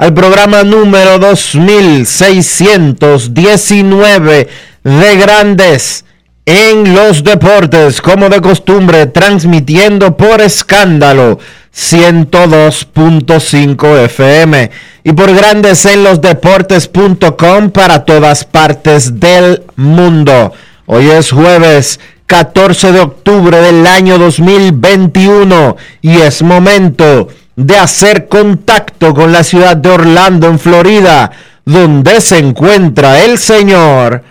al programa número 2619 de Grandes en los Deportes, como de costumbre, transmitiendo por escándalo 102.5 FM y por Grandes en los Deportes.com para todas partes del mundo. Hoy es jueves 14 de octubre del año 2021 y es momento de hacer contacto con la ciudad de Orlando, en Florida, donde se encuentra el señor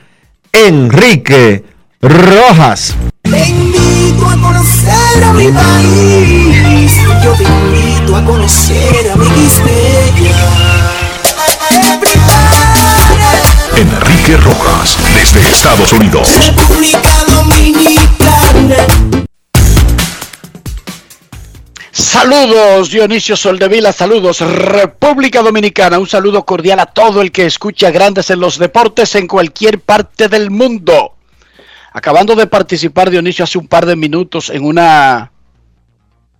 Enrique Rojas. Te invito a conocer a mi país, yo te invito a conocer a mi Enrique Rojas, desde Estados Unidos. República Dominicana. Saludos Dionisio Soldevila, saludos República Dominicana, un saludo cordial a todo el que escucha Grandes en los Deportes en cualquier parte del mundo. Acabando de participar Dionisio hace un par de minutos en una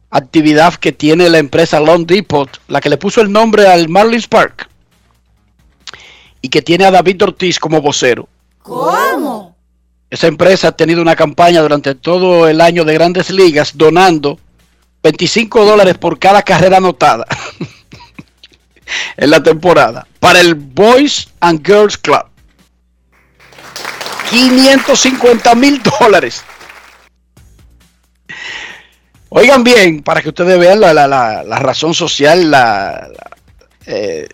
actividad que tiene la empresa Long Depot, la que le puso el nombre al Marlins Park y que tiene a David Ortiz como vocero. ¿Cómo? Esa empresa ha tenido una campaña durante todo el año de grandes ligas donando 25 dólares por cada carrera anotada en la temporada para el Boys and Girls Club. 550 mil dólares. Oigan bien, para que ustedes vean la, razón social, la, eh,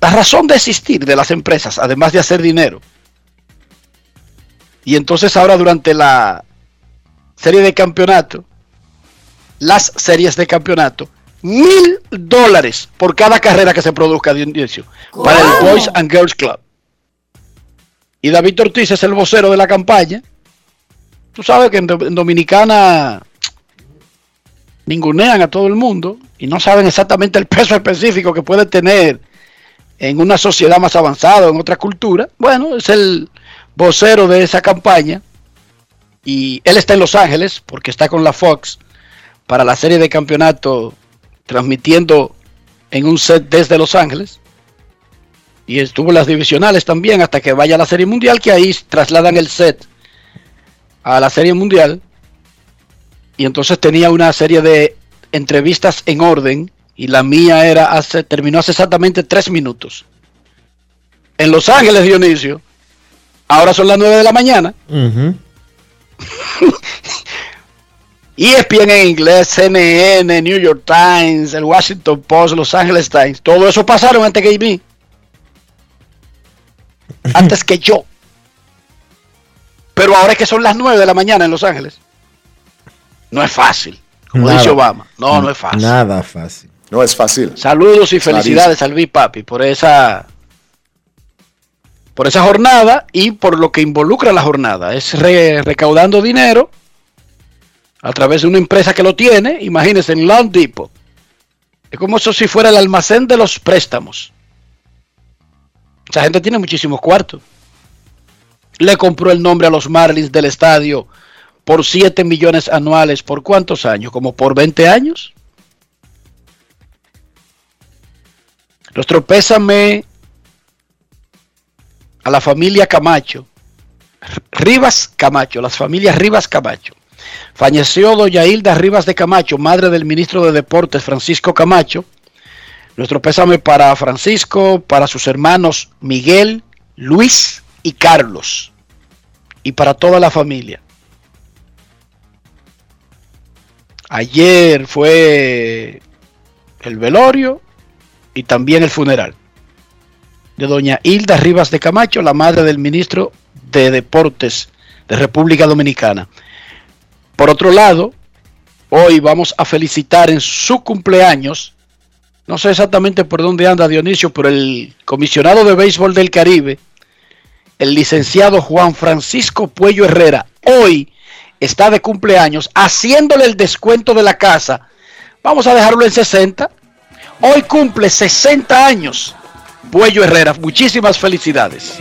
la razón de existir de las empresas, además de hacer dinero. Y entonces ahora durante la serie de campeonato, las series de campeonato. Mil dólares por cada carrera que se produzca de inicio para el Boys and Girls Club. Y David Ortiz es el vocero de la campaña. Tú sabes que en, Dominicana ningunean a todo el mundo y no saben exactamente el peso específico que puede tener en una sociedad más avanzada, en otra cultura. Bueno, es el vocero de esa campaña y él está en Los Ángeles porque está con la Fox para la serie de campeonato transmitiendo en un set desde Los Ángeles. Y estuvo en las divisionales también hasta que vaya a la serie mundial, que ahí trasladan el set a la serie mundial. Y entonces tenía una serie de entrevistas en orden y la mía era hace, terminó hace exactamente tres minutos. En Los Ángeles, Dionisio, ahora son las nueve de la mañana. ESPN en inglés, CNN, New York Times, el Washington Post, Los Angeles Times, todo eso pasaron antes que mí. Antes que yo. Pero ahora es que son las 9 de la mañana en Los Ángeles. No es fácil, como dice Obama. No, no es fácil. Nada fácil. No es fácil. Saludos y felicidades al Big Papi por esa por esa jornada y por lo que involucra la jornada. Es recaudando dinero a través de una empresa que lo tiene, imagínense, en Long Depot. Es como eso si fuera el almacén de los préstamos. Esa gente tiene muchísimos cuartos. Le compró el nombre a los Marlins del estadio por 7 millones anuales. ¿Por cuántos años? ¿Como por 20 años? Nuestro pésame a la familia Camacho. Rivas Camacho, las familias Rivas Camacho. Falleció doña Hilda Rivas de Camacho, madre del ministro de Deportes Francisco Camacho. Nuestro pésame para Francisco, para sus hermanos Miguel, Luis y Carlos. Y para toda la familia. Ayer fue el velorio y también el funeral de doña Hilda Rivas de Camacho, la madre del ministro de Deportes de República Dominicana. Por otro lado, hoy vamos a felicitar en su cumpleaños, no sé exactamente por dónde anda Dionisio, pero el comisionado de béisbol del Caribe, el licenciado Juan Francisco Puello Herrera, hoy está de cumpleaños, haciéndole el descuento de la casa. Vamos a dejarlo en 60. Hoy cumple 60 años. Puello Herrera, muchísimas felicidades.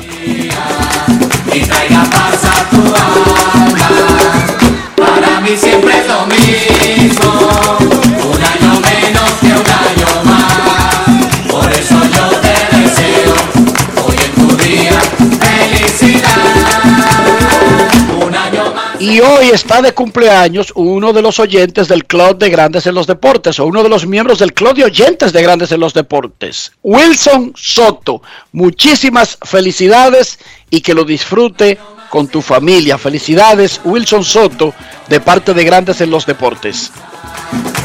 Para mí siempre es lo mismo, un año menos que un año más. Por eso yo te deseo hoy en tu día felicidad. Y hoy está de cumpleaños uno de los oyentes del Club de Grandes en los Deportes, o uno de los miembros del Club de Oyentes de Grandes en los Deportes, Wilson Soto. Muchísimas felicidades y que lo disfrute con tu familia. Felicidades, Wilson Soto, de parte de Grandes en los Deportes.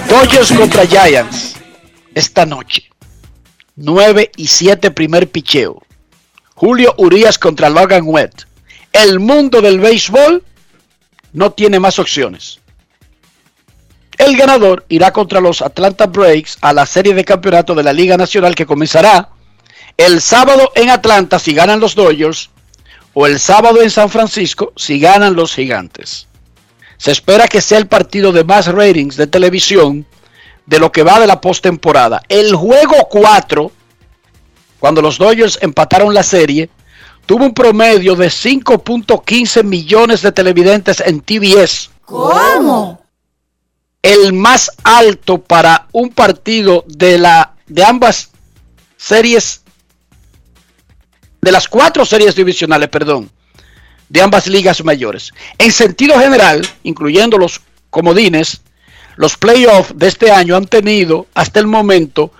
Dodgers contra Giants esta noche. 9 y 7 primer picheo. Julio Urias contra Logan Webb. El mundo del béisbol no tiene más opciones. El ganador irá contra los Atlanta Braves a la serie de campeonato de la Liga Nacional que comenzará el sábado en Atlanta si ganan los Dodgers o el sábado en San Francisco si ganan los Gigantes. Se espera que sea el partido de más ratings de televisión de lo que va de la postemporada. El juego 4, cuando los Dodgers empataron la serie, tuvo un promedio de 5.15 millones de televidentes en TBS. ¿Cómo? El más alto para un partido de la de ambas series de las cuatro series divisionales, perdón, de ambas ligas mayores. En sentido general, incluyendo los comodines, los playoffs de este año han tenido hasta el momento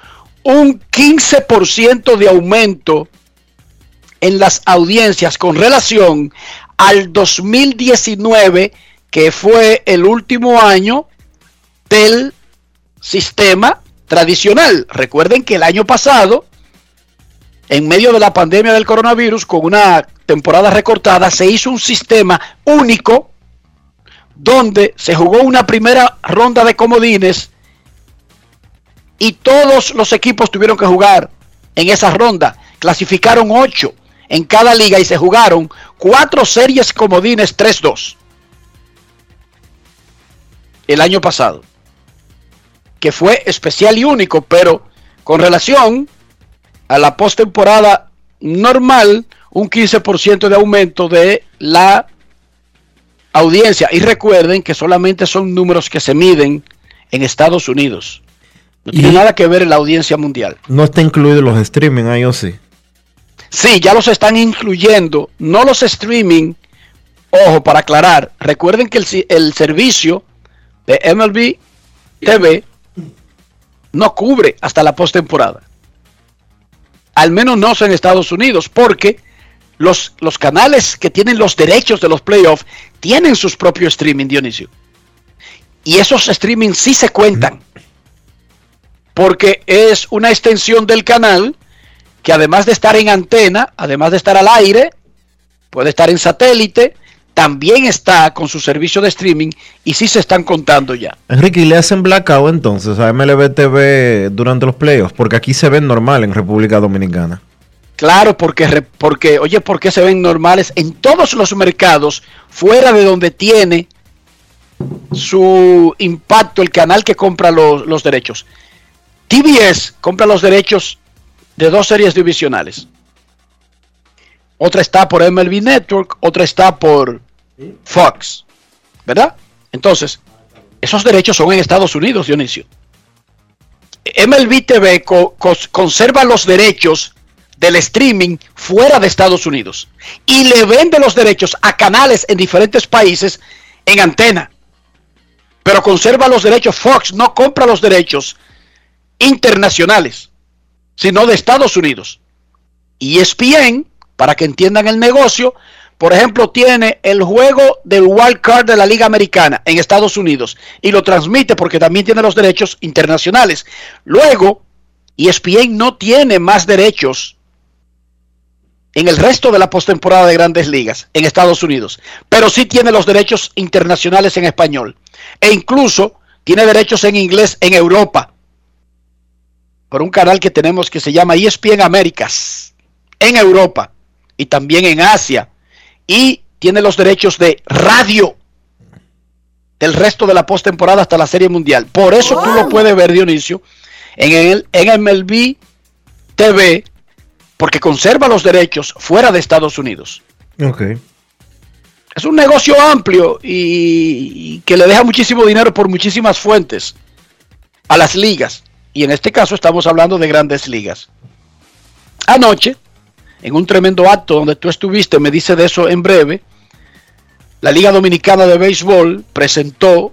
un 15% de aumento en las audiencias con relación al 2019, que fue el último año del sistema tradicional. Recuerden que el año pasado, en medio de la pandemia del coronavirus, con una temporada recortada, se hizo un sistema único donde se jugó una primera ronda de comodines y todos los equipos tuvieron que jugar en esa ronda. Clasificaron ocho en cada liga y se jugaron cuatro series comodines 3-2 el año pasado, que fue especial y único, pero con relación a la postemporada normal, un 15% de aumento de la audiencia. Y recuerden que solamente son números que se miden en Estados Unidos. No tiene Y- nada que ver en la audiencia mundial. No está incluido los streaming ahí o sí. Sí, ya los están incluyendo, no los streaming. Ojo, para aclarar, recuerden que el, el servicio de MLB TV no cubre hasta la postemporada. Al menos no en Estados Unidos, porque los, los canales que tienen los derechos de los playoffs tienen sus propios streaming, Dionisio. Y esos streaming sí se cuentan. Porque es una extensión del canal que además de estar en antena, además de estar al aire, puede estar en satélite, también está con su servicio de streaming y sí se están contando ya. Enrique, ¿y le hacen blackout entonces a MLB TV durante los playoffs? Porque aquí se ven normal en República Dominicana. Claro, porque, porque, oye, ¿por qué se ven normales en todos los mercados fuera de donde tiene su impacto el canal que compra los, los derechos? TBS compra los derechos de dos series divisionales. otra está por MLB Network, otra está por Fox, ¿verdad? Entonces, esos derechos son en Estados Unidos, Dionisio. MLB TV co- conserva los derechos del streaming fuera de Estados Unidos y le vende los derechos a canales en diferentes países en antena. Pero conserva los derechos, Fox no compra los derechos internacionales, sino de Estados Unidos. E ESPN, para que entiendan el negocio, por ejemplo, tiene el juego del wild card de la Liga Americana en Estados Unidos y lo transmite porque también tiene los derechos internacionales. Luego, ESPN no tiene más derechos en el resto de la postemporada de Grandes Ligas en Estados Unidos, pero sí tiene los derechos internacionales en español e incluso tiene derechos en inglés en Europa por un canal que tenemos que se llama ESPN Américas en Europa y también en Asia y tiene los derechos de radio del resto de la postemporada hasta la Serie Mundial. Por eso tú lo puedes ver, Dionisio, en el en MLB TV, porque conserva los derechos fuera de Estados Unidos. Ok. Es un negocio amplio y, y que le deja muchísimo dinero por muchísimas fuentes a las ligas. Y en este caso estamos hablando de grandes ligas. Anoche, en un tremendo acto donde tú estuviste, me dice de eso en breve, la Liga Dominicana de Béisbol presentó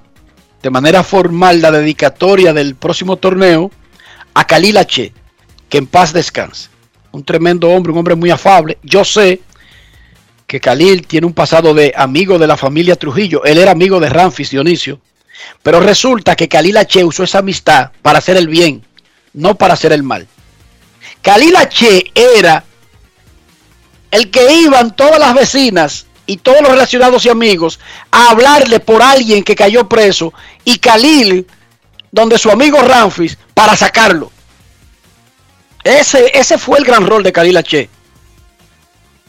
de manera formal la dedicatoria del próximo torneo a H., que en paz descanse. Un tremendo hombre, un hombre muy afable. Yo sé que Khalil tiene un pasado de amigo de la familia Trujillo. Él era amigo de Ramfis Dionisio. Pero resulta que Khalil H. usó esa amistad para hacer el bien, no para hacer el mal. Khalil H. era el que iban todas las vecinas y todos los relacionados y amigos a hablarle por alguien que cayó preso y Khalil, donde su amigo Ramfis, para sacarlo. Ese, ese fue el gran rol de Khalil H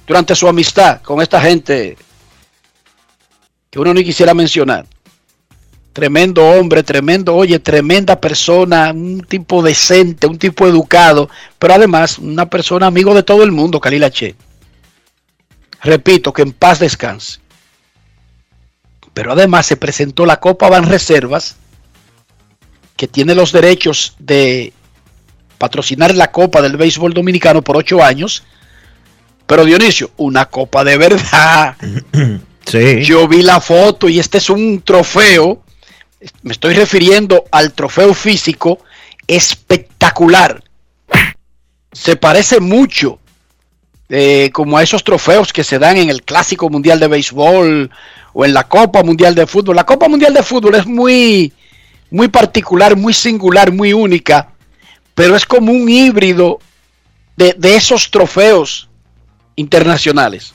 durante su amistad con esta gente que uno ni quisiera mencionar. Tremendo hombre, tremendo, oye, tremenda persona, un tipo decente, un tipo educado, pero además una persona amigo de todo el mundo, Khalil H. Repito, que en paz descanse. Pero además se presentó la Copa Van Reservas, que tiene los derechos de patrocinar la Copa del Béisbol Dominicano por ocho años. Pero Dionisio, una copa de verdad. Sí. Yo vi la foto y este es un trofeo. Me estoy refiriendo al trofeo físico espectacular. Se parece mucho eh, como a esos trofeos que se dan en el Clásico Mundial de Béisbol o en la Copa Mundial de Fútbol. La Copa Mundial de Fútbol es muy, muy particular, muy singular, muy única, pero es como un híbrido de, de esos trofeos internacionales.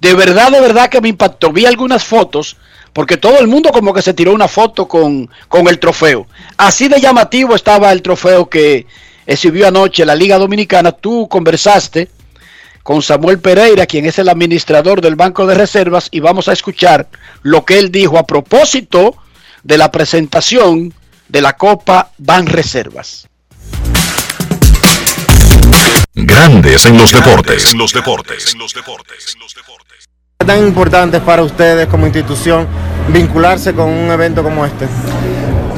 De verdad, de verdad que me impactó. Vi algunas fotos, porque todo el mundo como que se tiró una foto con, con el trofeo. Así de llamativo estaba el trofeo que exhibió anoche la Liga Dominicana. Tú conversaste con Samuel Pereira, quien es el administrador del Banco de Reservas, y vamos a escuchar lo que él dijo a propósito de la presentación de la Copa Ban Reservas. Grandes en los deportes. En los deportes. En los deportes. ¿Es tan importante para ustedes como institución vincularse con un evento como este?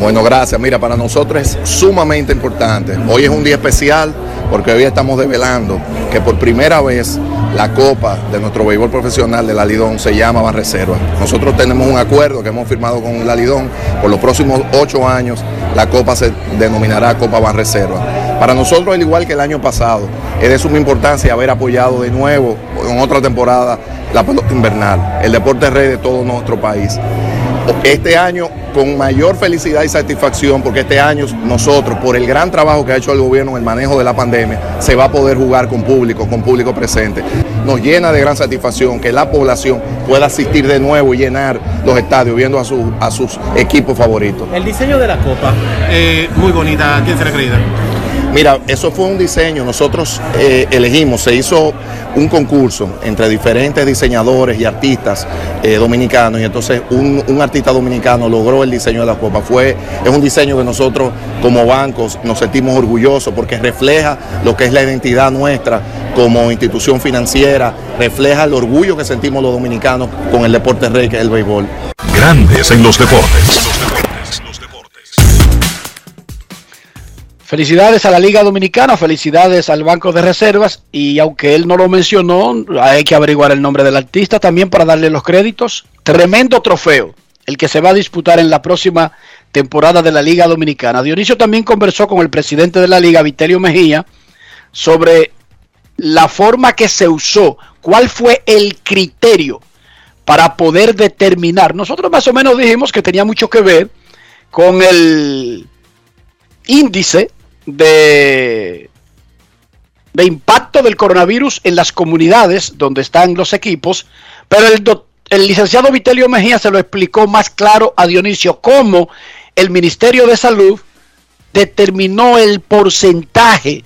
Bueno, gracias. Mira, para nosotros es sumamente importante. Hoy es un día especial porque hoy estamos develando que por primera vez la copa de nuestro béisbol profesional de la Lidón se llama Ban Reserva. Nosotros tenemos un acuerdo que hemos firmado con la Lidón. Por los próximos ocho años la copa se denominará Copa Ban Reserva. Para nosotros, al igual que el año pasado, es de suma importancia haber apoyado de nuevo en otra temporada la pelota invernal, el deporte rey de todo nuestro país este año con mayor felicidad y satisfacción, porque este año nosotros, por el gran trabajo que ha hecho el gobierno en el manejo de la pandemia, se va a poder jugar con público, con público presente. Nos llena de gran satisfacción que la población pueda asistir de nuevo y llenar los estadios viendo a, su- a sus equipos favoritos. El diseño de la copa, eh, muy bonita, ¿a quién se le acredita? Mira, eso fue un diseño. Nosotros eh, elegimos, se hizo un concurso entre diferentes diseñadores y artistas eh, dominicanos y entonces un, un artista dominicano logró el diseño de la copa. Fue, es un diseño que nosotros como bancos nos sentimos orgullosos porque refleja lo que es la identidad nuestra como institución financiera, refleja el orgullo que sentimos los dominicanos con el deporte rey que es el béisbol. Grandes en los deportes. Felicidades a la Liga Dominicana, felicidades al Banco de Reservas y aunque él no lo mencionó, hay que averiguar el nombre del artista también para darle los créditos. Tremendo trofeo, el que se va a disputar en la próxima temporada de la Liga Dominicana. Dionisio también conversó con el presidente de la Liga, Vitelio Mejía, sobre la forma que se usó, cuál fue el criterio para poder determinar. Nosotros más o menos dijimos que tenía mucho que ver con el índice de, de impacto del coronavirus en las comunidades donde están los equipos, pero el, el licenciado Vitelio Mejía se lo explicó más claro a Dionisio cómo el Ministerio de Salud determinó el porcentaje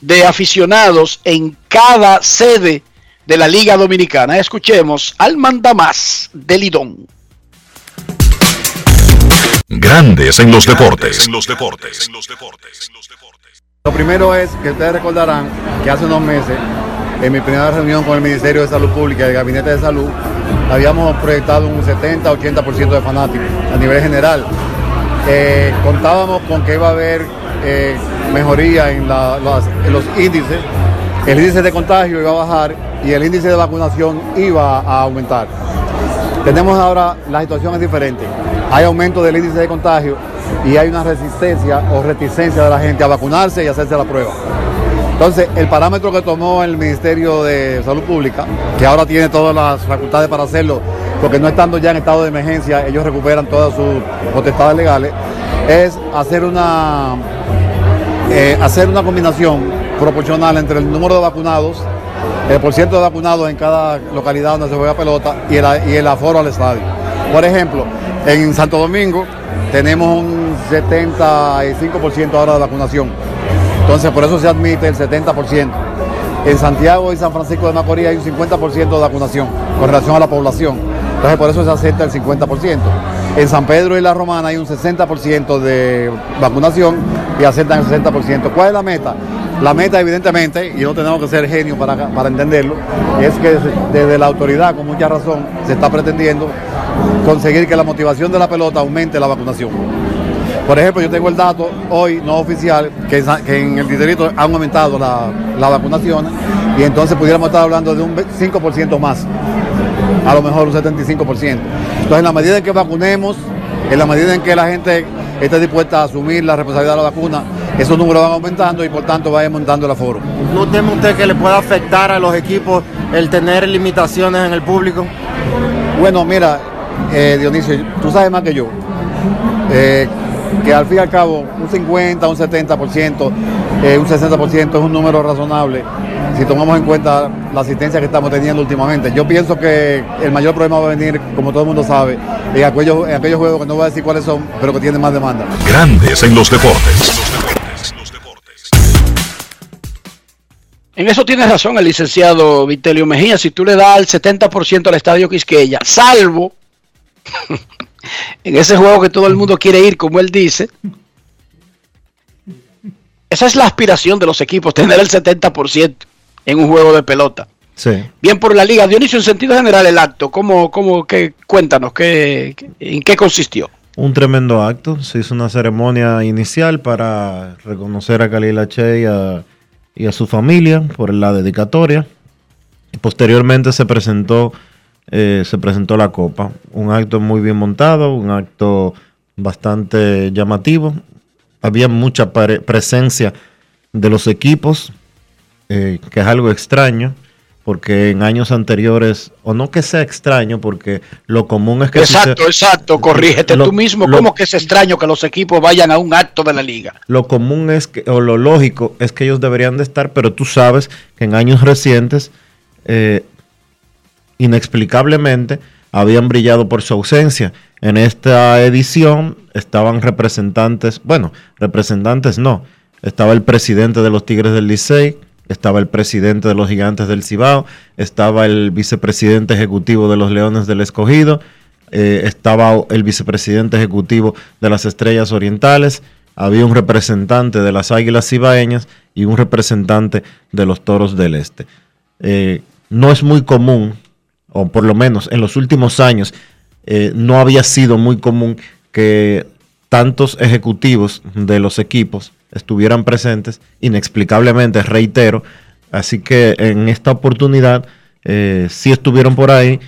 de aficionados en cada sede de la Liga Dominicana. Escuchemos al mandamás del Lidón. Grandes en los deportes. Lo primero es que ustedes recordarán que hace unos meses, en mi primera reunión con el Ministerio de Salud Pública y el Gabinete de Salud, habíamos proyectado un 70-80% de fanáticos a nivel general. Eh, contábamos con que iba a haber eh, mejoría en, la- las- en los índices, el índice de contagio iba a bajar y el índice de vacunación iba a aumentar. Tenemos ahora, la situación es diferente. Hay aumento del índice de contagio y hay una resistencia o reticencia de la gente a vacunarse y hacerse la prueba. Entonces, el parámetro que tomó el Ministerio de Salud Pública, que ahora tiene todas las facultades para hacerlo, porque no estando ya en estado de emergencia, ellos recuperan todas sus potestades legales, es hacer una, eh, hacer una combinación proporcional entre el número de vacunados, el porciento de vacunados en cada localidad donde se juega pelota y el, y el aforo al estadio. Por ejemplo, en Santo Domingo tenemos un 75% ahora de vacunación. Entonces, por eso se admite el 70%. En Santiago y San Francisco de Macorís hay un 50% de vacunación con relación a la población. Entonces, por eso se acepta el 50%. En San Pedro y La Romana hay un 60% de vacunación y aceptan el 60%. ¿Cuál es la meta? La meta, evidentemente, y no tenemos que ser genios para, para entenderlo, es que desde- la autoridad, con mucha razón, se está pretendiendo conseguir que la motivación de la pelota aumente la vacunación. Por ejemplo, yo tengo el dato hoy no oficial que, en Sa- que en el distrito han aumentado la, la vacunación y entonces pudiéramos estar hablando de un ve- 5% más, a lo mejor un 75%. Entonces, en la medida en que vacunemos, en la medida en que la gente esté dispuesta a asumir la responsabilidad de la vacuna, esos números van aumentando y por tanto va aumentando el aforo. ¿No teme usted que le pueda afectar a los equipos el tener limitaciones en el público? Bueno, mira, eh, Dionisio, tú sabes más que yo, eh, que al fin y al cabo un 50, un 70%, eh, un 60% es un número razonable si tomamos en cuenta la asistencia que estamos teniendo últimamente. Yo pienso que el mayor problema va a venir, como todo el mundo sabe, en aquellos, en aquellos juegos que no voy a decir cuáles son, pero que tienen más demanda. Grandes en los deportes. En eso tiene razón el licenciado Vitelio Mejía. Si tú le das el 70% al estadio Quisqueya, salvo en ese juego que todo el mundo quiere ir, como él dice, esa es la aspiración de los equipos, tener el 70% en un juego de pelota. Sí. Bien por la liga. Dionisio, en sentido general, el acto, ¿cómo, cómo, qué, cuéntanos, qué, ¿en qué consistió? Un tremendo acto. Se hizo una ceremonia inicial para reconocer a Khalil H. y a, y a su familia por la dedicatoria. Posteriormente se presentó, eh, se presentó la copa. Un acto muy bien montado, un acto bastante llamativo. Había mucha presencia de los equipos, eh, que es algo extraño, porque en años anteriores, o no que sea extraño, porque lo común es que... Exacto, exacto, corrígete Lo- tú mismo. lo- ¿Cómo que es extraño que los equipos vayan a un acto de la liga? Lo común es que, o lo lógico es que ellos deberían de estar, pero tú sabes que en años recientes, eh, inexplicablemente, habían brillado por su ausencia. En esta edición estaban representantes, bueno, representantes no, estaba el presidente de los Tigres del Licey, estaba el presidente de los Gigantes del Cibao, estaba el vicepresidente ejecutivo de los Leones del Escogido, eh, estaba el vicepresidente ejecutivo de las Estrellas Orientales, había un representante de las Águilas Cibaeñas y un representante de los Toros del Este. Eh, no es muy común, o por lo menos en los últimos años, eh, no había sido muy común que tantos ejecutivos de los equipos estuvieran presentes, inexplicablemente, reitero. Así que en esta oportunidad eh, sí estuvieron por ahí,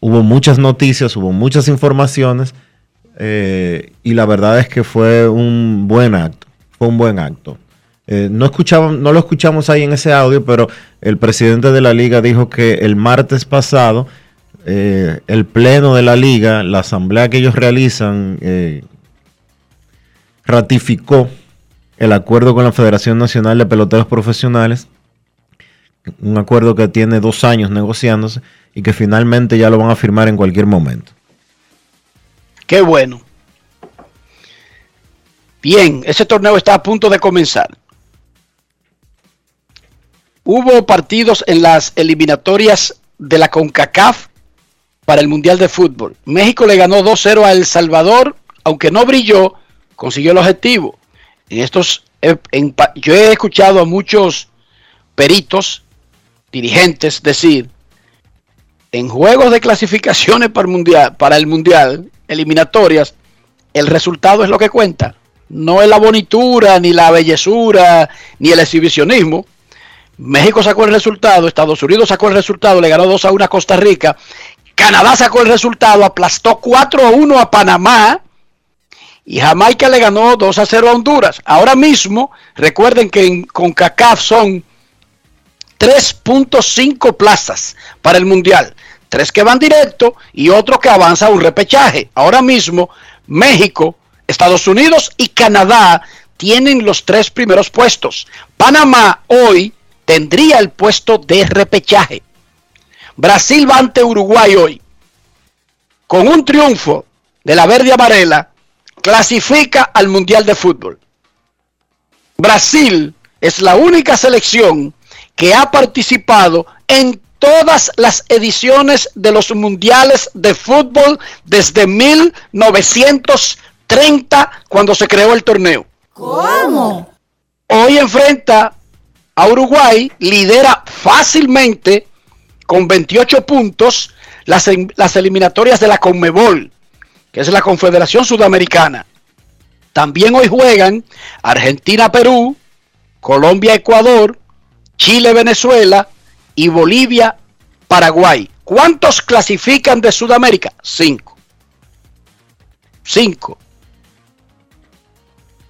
hubo muchas noticias, hubo muchas informaciones eh, y la verdad es que fue un buen acto, fue un buen acto. Eh, no, escuchamos, no lo escuchamos ahí en ese audio, pero el presidente de la liga dijo que el martes pasado eh, el pleno de la liga, la asamblea que ellos realizan, ratificó el acuerdo con la Federación Nacional de Peloteros Profesionales, un acuerdo que tiene dos años negociándose y que finalmente ya lo van a firmar en cualquier momento. Qué bueno. Bien, ese torneo está a punto de comenzar. Hubo partidos en las eliminatorias de la CONCACAF para el Mundial de Fútbol. México le ganó 2-0 a El Salvador, aunque no brilló, consiguió el objetivo. En estos, eh, yo he escuchado a muchos peritos, dirigentes decir, en juegos de clasificaciones para el mundial, para el mundial eliminatorias, el resultado es lo que cuenta. No es la bonitura, ni la bellezura, ni el exhibicionismo. México sacó el resultado, Estados Unidos sacó el resultado, le ganó 2 a 1 a Costa Rica. Canadá sacó el resultado, aplastó 4 a 1 a Panamá. Y Jamaica le ganó 2 a 0 a Honduras. Ahora mismo, recuerden que en CONCACAF son 3.5 plazas para el Mundial. Tres que van directo y otro que avanza a un repechaje. Ahora mismo, México, Estados Unidos y Canadá tienen los tres primeros puestos. Panamá hoy tendría el puesto de repechaje. Brasil va ante Uruguay hoy. Con un triunfo de la verde amarela, clasifica al Mundial de Fútbol. Brasil es la única selección que ha participado en todas las ediciones de los mundiales de fútbol desde 1930 cuando se creó el torneo. ¿Cómo? Hoy enfrenta a Uruguay, lidera fácilmente con 28 puntos las, eliminatorias de la Conmebol, que es la Confederación Sudamericana. También hoy juegan Argentina-Perú, Colombia-Ecuador, Chile-Venezuela y Bolivia-Paraguay. ¿Cuántos clasifican de Sudamérica? Cinco. Cinco.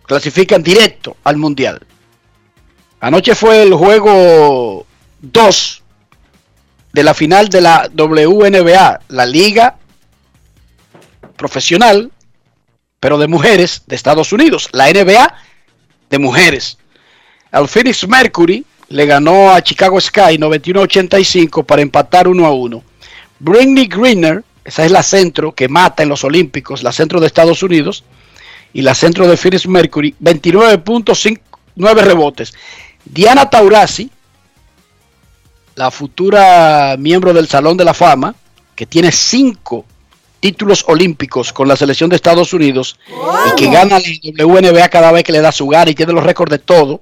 Clasifican directo al Mundial. Anoche fue el juego 2 de la final de la WNBA, la liga profesional, pero de mujeres de Estados Unidos, la NBA de mujeres. El Phoenix Mercury le ganó a Chicago Sky 91-85 para empatar 1 a 1. Britney Greener, esa es la centro que mata en los Olímpicos, la centro de Estados Unidos, y la centro de Phoenix Mercury, 29.9 rebotes. Diana Taurasi, la futura miembro del Salón de la Fama, que tiene 5 títulos olímpicos con la selección de Estados Unidos y que gana la WNBA cada vez que le da su gana y tiene los récords de todo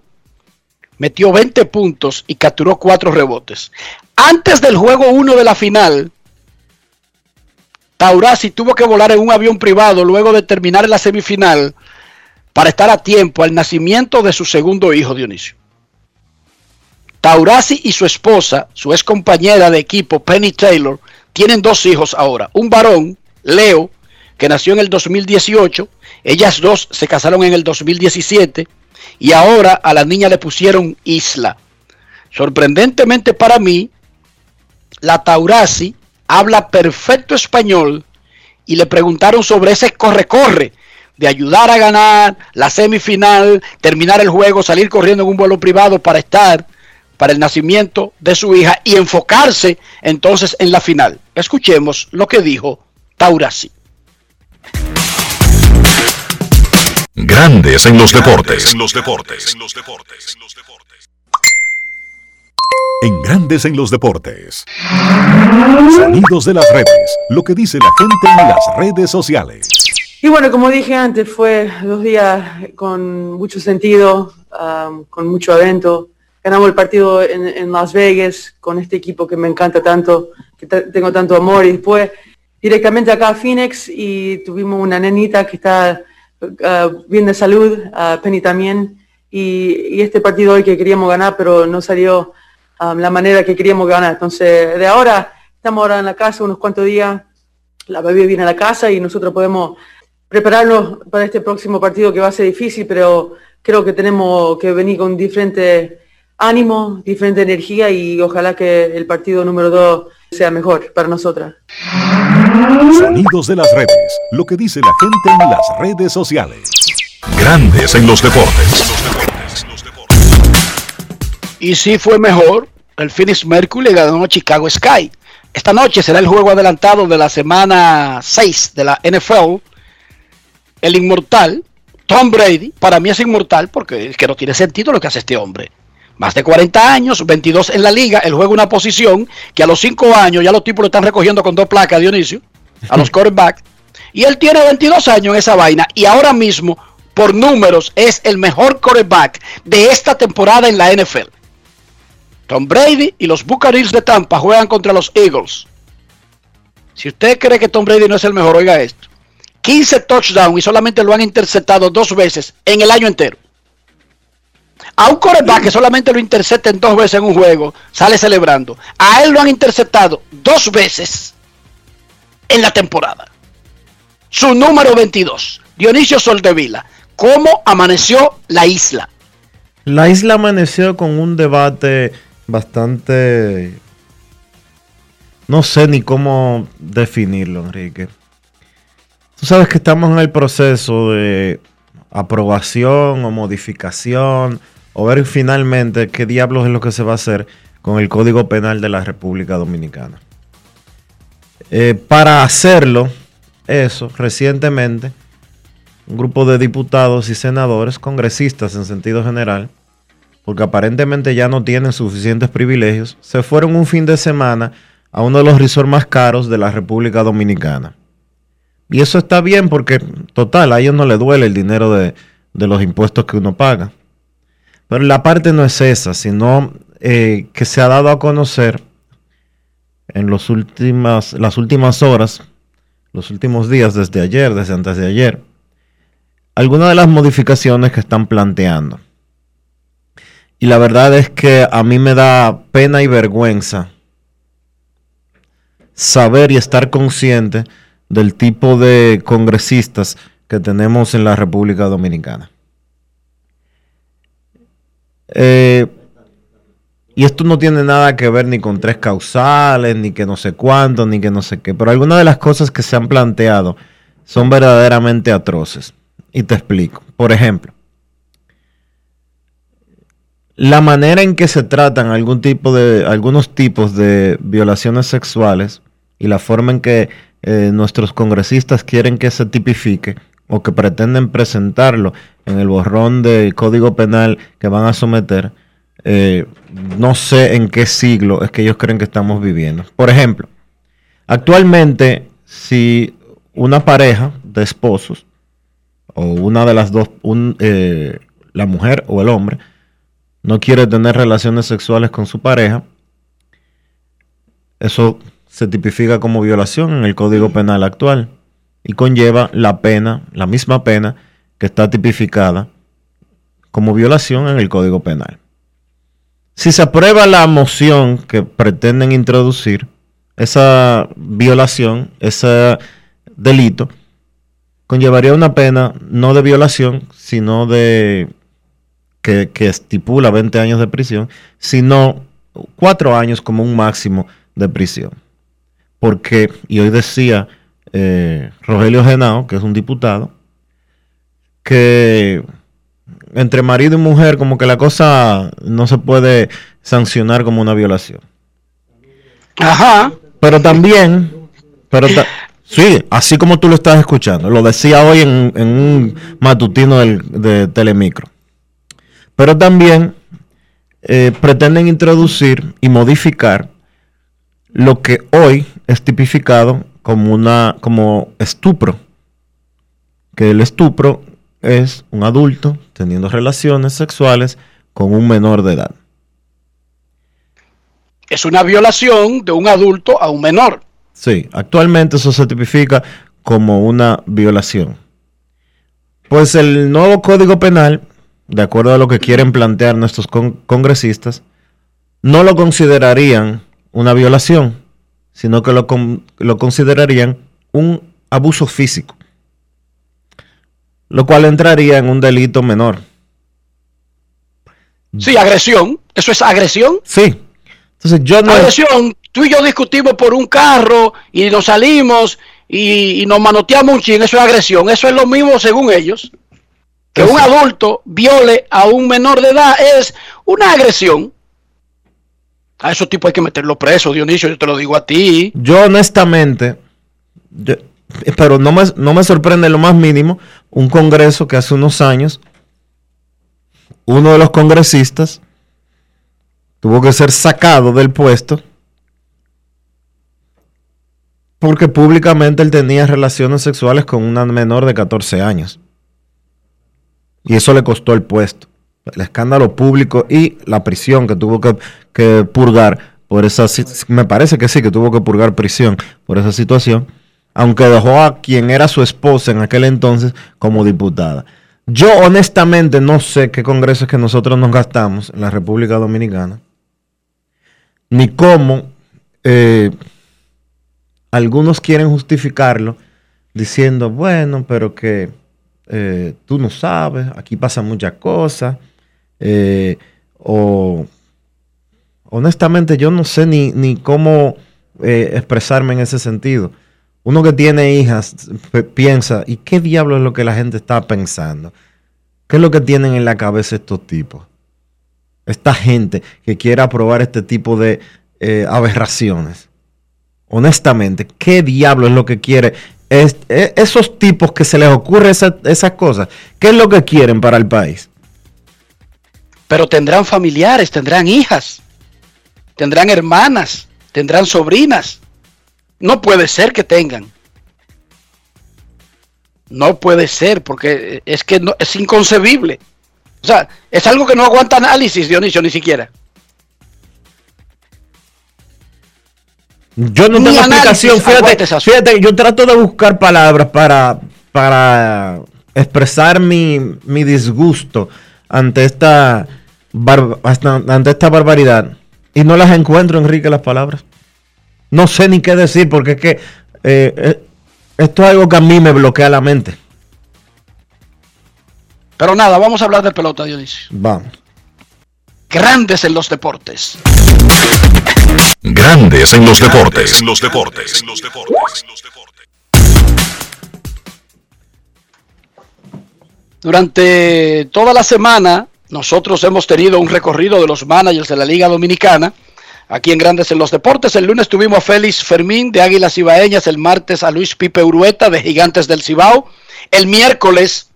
metió 20 puntos y capturó 4 rebotes. Antes del juego 1 de la final, Taurasi tuvo que volar en un avión privado luego de terminar la semifinal para estar a tiempo al nacimiento de su segundo hijo, Dionisio. Taurasi y su esposa, su ex compañera de equipo, Penny Taylor, tienen dos hijos ahora. Un varón, Leo, que nació en el 2018. Ellas dos se casaron en el 2017 y ahora a la niña le pusieron Isla. Sorprendentemente para mí, la Taurasi habla perfecto español y le preguntaron sobre ese corre-corre de ayudar a ganar la semifinal, terminar el juego, salir corriendo en un vuelo privado para estar para el nacimiento de su hija y enfocarse entonces en la final. Escuchemos lo que dijo Taurasi. Grandes en los deportes. En los deportes. En Grandes en los deportes. Sonidos de las redes. Lo que dice la gente en las redes sociales. Y bueno, como dije antes, fue dos días con mucho sentido, um, con mucho evento. Ganamos el partido en, en Las Vegas con este equipo que me encanta tanto, que te- tengo tanto amor. Y después directamente acá a Phoenix y tuvimos una nenita que está uh, bien de salud, Penny también. Y, este partido hoy que queríamos ganar, pero no salió um, la manera que queríamos ganar. Entonces, de ahora, estamos ahora en la casa unos cuantos días, la bebé viene a la casa y nosotros podemos prepararnos para este próximo partido que va a ser difícil, pero creo que tenemos que venir con diferente ánimo, diferente energía y ojalá que el partido número dos sea mejor para nosotras. Sonidos de las redes. Lo que dice la gente en las redes sociales. Grandes en los deportes. Y sí fue mejor. El Phoenix Mercury le ganó a Chicago Sky. Esta noche será el juego adelantado de la semana 6 de la NFL. El inmortal, Tom Brady, para mí es inmortal porque es que no tiene sentido lo que hace este hombre. Más de 40 años, 22 en la liga, él juega una posición que a los 5 años ya los tipos lo están recogiendo con dos placas, Dionisio, a los quarterbacks. Y él tiene 22 años en esa vaina y ahora mismo, por números, es el mejor quarterback de esta temporada en la NFL. Tom Brady y los Buccaneers de Tampa juegan contra los Eagles. Si usted cree que Tom Brady no es el mejor, oiga esto. 15 touchdowns y solamente lo han interceptado dos veces en el año entero. A un quarterback que solamente lo intercepten dos veces en un juego, sale celebrando. A él lo han interceptado dos veces en la temporada. Su número 22, Dionisio Soldevila. ¿Cómo amaneció la isla? La isla amaneció con un debate bastante... No sé ni cómo definirlo, Enrique. Tú sabes que estamos en el proceso de aprobación o modificación o ver finalmente qué diablos es lo que se va a hacer con el Código Penal de la República Dominicana. Eh, para hacerlo, eso, recientemente, un grupo de diputados y senadores, congresistas en sentido general, porque aparentemente ya no tienen suficientes privilegios, se fueron un fin de semana a uno de los resorts más caros de la República Dominicana. Y eso está bien porque, total, a ellos no les duele el dinero de, de los impuestos que uno paga. Pero la parte no es esa, sino eh, que se ha dado a conocer en las últimas horas, los últimos días, desde ayer, desde antes de ayer, algunas de las modificaciones que están planteando. Y la verdad es que a mí me da pena y vergüenza saber y estar consciente del tipo de congresistas que tenemos en la República Dominicana. Eh, y esto no tiene nada que ver ni con tres causales, ni que no sé cuánto, ni que no sé qué. Pero algunas de las cosas que se han planteado son verdaderamente atroces. Y te explico. Por ejemplo, la manera en que se tratan algún tipo de, algunos tipos de violaciones sexuales y la forma en que eh, nuestros congresistas quieren que se tipifique o que pretenden presentarlo en el borrón de código penal que van a someter, eh, no sé en qué siglo es que ellos creen que estamos viviendo. Por ejemplo, actualmente si una pareja de esposos o una de las dos, un, eh, la mujer o el hombre, no quiere tener relaciones sexuales con su pareja, eso se tipifica como violación en el Código Penal actual y conlleva la pena, la misma pena que está tipificada como violación en el Código Penal. Si se aprueba la moción que pretenden introducir, esa violación, ese delito, conllevaría una pena no de violación, sino de que, estipula 20 años de prisión, sino 4 años como un máximo de prisión. Porque, y hoy decía eh, Rogelio Genao, que es un diputado, que entre marido y mujer como que la cosa no se puede sancionar como una violación. Ajá. Pero también, pero ta Sí, así como tú lo estás escuchando. Lo decía hoy en, en un matutino del- de Telemicro. Pero también eh, pretenden introducir y modificar lo que hoy es tipificado como una como estupro. Que el estupro es un adulto teniendo relaciones sexuales con un menor de edad. Es una violación de un adulto a un menor. Sí, actualmente eso se tipifica como una violación. Pues el nuevo Código Penal, de acuerdo a lo que quieren plantear nuestros con- congresistas, no lo considerarían una violación, sino que lo, con- lo considerarían un abuso físico, lo cual entraría en un delito menor. Sí, agresión. Eso es agresión. Sí. Entonces yo no... Agresión. Tú y yo discutimos por un carro y nos salimos y, y nos manoteamos un chin. Eso es agresión. Eso es lo mismo según ellos. Que un adulto viole a un menor de edad es una agresión. A esos tipos hay que meterlo preso, Dionisio. Yo te lo digo a ti. Yo honestamente, pero no me, no me sorprende lo más mínimo, un congreso que hace unos años, uno de los congresistas tuvo que ser sacado del puesto porque públicamente él tenía relaciones sexuales con una menor de 14 años. Y eso le costó el puesto. El escándalo público y la prisión que tuvo que, purgar por esa me parece que sí, que tuvo que purgar prisión por esa situación, aunque dejó a quien era su esposa en aquel entonces como diputada. Yo honestamente no sé qué congresos que nosotros nos gastamos en la República Dominicana, ni cómo eh, algunos quieren justificarlo diciendo, bueno, pero que eh, tú no sabes, aquí pasan muchas cosas, eh, o honestamente yo no sé ni, ni cómo eh, expresarme en ese sentido. Uno que tiene hijas piensa, ¿y qué diablo es lo que la gente está pensando? ¿Qué es lo que tienen en la cabeza estos tipos? Esta gente que quiere aprobar este tipo de eh, aberraciones. Honestamente, ¿qué diablo es lo que quiere es- e- esos tipos que se les ocurre esa- esas cosas? ¿Qué es lo que quieren para el país? Pero tendrán familiares, tendrán hijas, tendrán hermanas, tendrán sobrinas. No puede ser que tengan. No puede ser, porque es que no, es inconcebible. O sea, es algo que no aguanta análisis, Dionisio, ni siquiera. Yo no Ni tengo explicación. Fíjate, fíjate, yo trato de buscar palabras para, para expresar mi, mi disgusto ante esta, ante esta barbaridad. Y no las encuentro, Enrique, las palabras. No sé ni qué decir, porque es que eh, eh, esto es algo que a mí me bloquea la mente. Pero nada, vamos a hablar de pelota, Dionisio. Vamos. Grandes en los deportes. Grandes en los deportes. En los deportes. En los deportes. Durante toda la semana, nosotros hemos tenido un recorrido de los managers de la Liga Dominicana. Aquí en Grandes en los Deportes, el lunes tuvimos a Félix Fermín de Águilas Ibaeñas, el martes a Luis Pipe Urueta de Gigantes del Cibao, el miércoles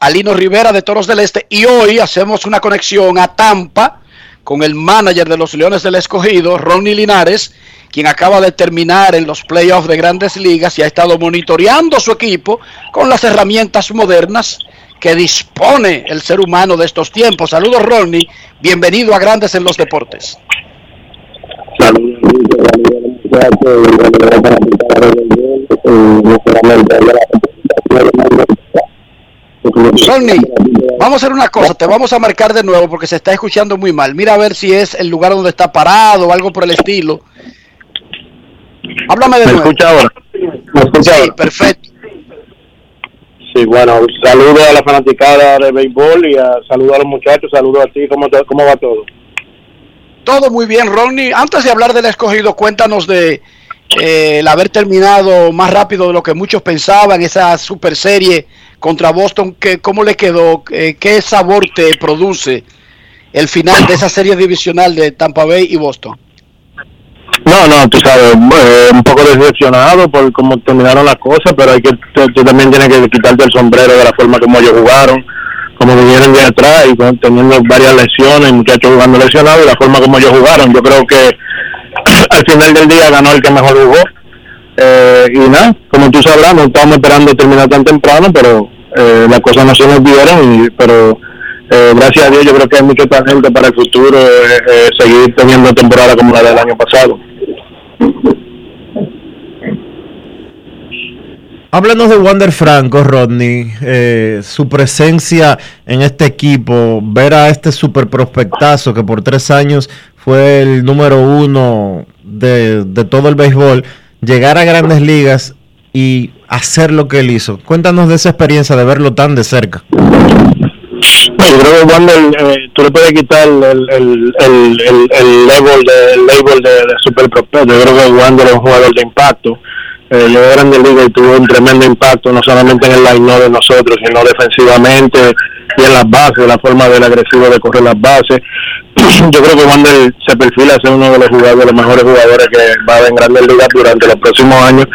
a Lino Rivera de Toros del Este y hoy hacemos una conexión a Tampa con el manager de los Leones del Escogido, Ronnie Linares, quien acaba de terminar en los playoffs de grandes ligas y ha estado monitoreando su equipo con las herramientas modernas que dispone el ser humano de estos tiempos. Saludos Ronnie, bienvenido a Grandes en los Deportes. Ronnie, vamos a hacer una cosa, te vamos a marcar de nuevo porque se está escuchando muy mal. Mira a ver si es el lugar donde está parado o algo por el estilo. Háblame de ¿Me nuevo. escucha ahora? ¿Me escucha Sí, ahora? perfecto. Sí, bueno, saludo a la fanaticada de béisbol y a, saludo a los muchachos, saludo a ti, ¿cómo, cómo va todo? Todo muy bien, Ronnie. Antes de hablar del escogido, cuéntanos de eh, el haber terminado más rápido de lo que muchos pensaban, esa super serie contra Boston. Que, ¿Cómo le quedó? ¿Qué sabor te produce el final de esa serie divisional de Tampa Bay y Boston? No, no, tú sabes, eh, un poco decepcionado por cómo terminaron las cosas, pero hay que tú, también tienes que quitarte el sombrero de la forma como ellos jugaron, como vinieron de atrás y teniendo varias lesiones, muchachos jugando lesionados, y la forma como ellos jugaron. Yo creo que al final del día ganó el que mejor jugó. Eh, y nada, como tú sabrás, no estábamos esperando terminar tan temprano, pero eh, las cosas no se nos dieron, y, pero eh, gracias a Dios yo creo que hay mucho talento para el futuro, eh, eh, seguir teniendo temporada como la del año pasado. Háblanos de Wander Franco, Rodney, su presencia en este equipo, ver a este super prospectazo que por tres años fue el número uno de, de todo el béisbol, llegar a grandes ligas y hacer lo que él hizo. Cuéntanos de esa experiencia de verlo tan de cerca. Yo creo que Wander, eh, tú le puedes quitar el, el, el, el, el, el label de, el label de, de super prospecto. Yo creo que Wander es un jugador de impacto. Eh, llegó Grande Liga y tuvo un tremendo impacto, no solamente en el line de nosotros, sino defensivamente y en las bases, la forma del agresivo de correr las bases. Yo creo que Wander se perfila a ser uno de los jugadores, de los mejores jugadores que va a haber en Grandes Ligas durante los próximos años.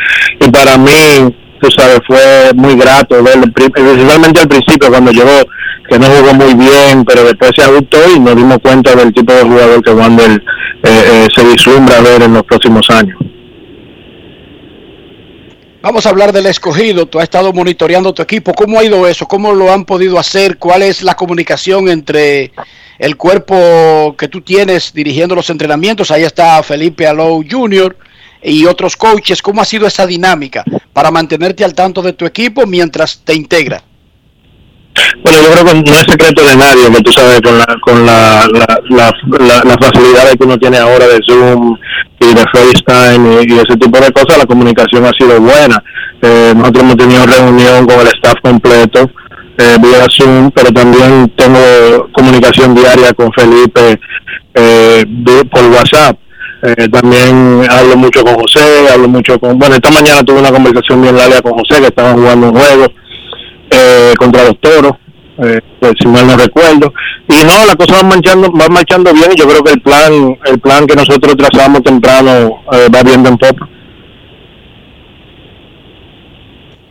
Y para mí, tú sabes, fue muy grato verlo, pri- principalmente al principio cuando llegó, no jugó muy bien, pero después se ajustó y nos dimos cuenta del tipo de jugador que Wander eh, eh, se vislumbra ver en los próximos años. Vamos a hablar del escogido. Tú has estado monitoreando tu equipo. ¿Cómo ha ido eso? ¿Cómo lo han podido hacer? ¿Cuál es la comunicación entre el cuerpo que tú tienes dirigiendo los entrenamientos? Ahí está Felipe Alou Jr. y otros coaches. ¿Cómo ha sido esa dinámica para mantenerte al tanto de tu equipo mientras te integras? Bueno, yo creo que no es secreto de nadie, que tú sabes, con la, con la, la, la, la, que uno tiene ahora de Zoom y de FaceTime y, y ese tipo de cosas, la comunicación ha sido buena. Eh, nosotros hemos tenido reunión con el staff completo eh, vía Zoom, pero también tengo comunicación diaria con Felipe eh, por WhatsApp. Eh, también hablo mucho con José, hablo mucho con... Bueno, esta mañana tuve una conversación bien larga con José, que estaban jugando un juego eh, contra los toros, eh, pues, si mal no recuerdo. Y no, la cosa va marchando, va marchando bien y yo creo que el plan, el plan que nosotros trazamos temprano eh, va viendo en popa.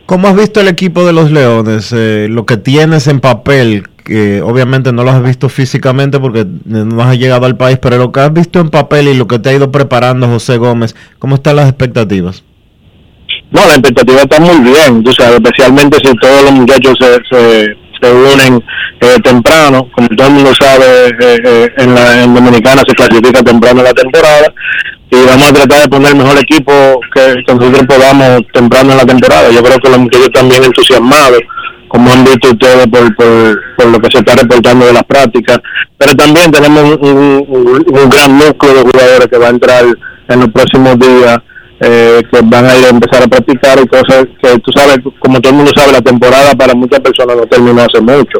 ¿Cómo has visto el equipo de los Leones? Eh, lo que tienes en papel, que obviamente no lo has visto físicamente porque no has llegado al país, pero lo que has visto en papel y lo que te ha ido preparando José Gómez, ¿cómo están las expectativas? No, la expectativa está muy bien, tú sabes, especialmente si todos los muchachos se, se, se unen eh, temprano, como todo el mundo sabe, eh, eh, en, la, en Dominicana se clasifica temprano en la temporada y vamos a tratar de poner el mejor equipo que, que nosotros podamos temprano en la temporada. Yo creo que los muchachos están bien entusiasmados, como han visto ustedes por, por, por lo que se está reportando de las prácticas, pero también tenemos un- un- un gran núcleo de jugadores que va a entrar en los próximos días eh, que van a ir a empezar a practicar y cosas que tú sabes, como todo el mundo sabe, la temporada para muchas personas no terminó hace mucho.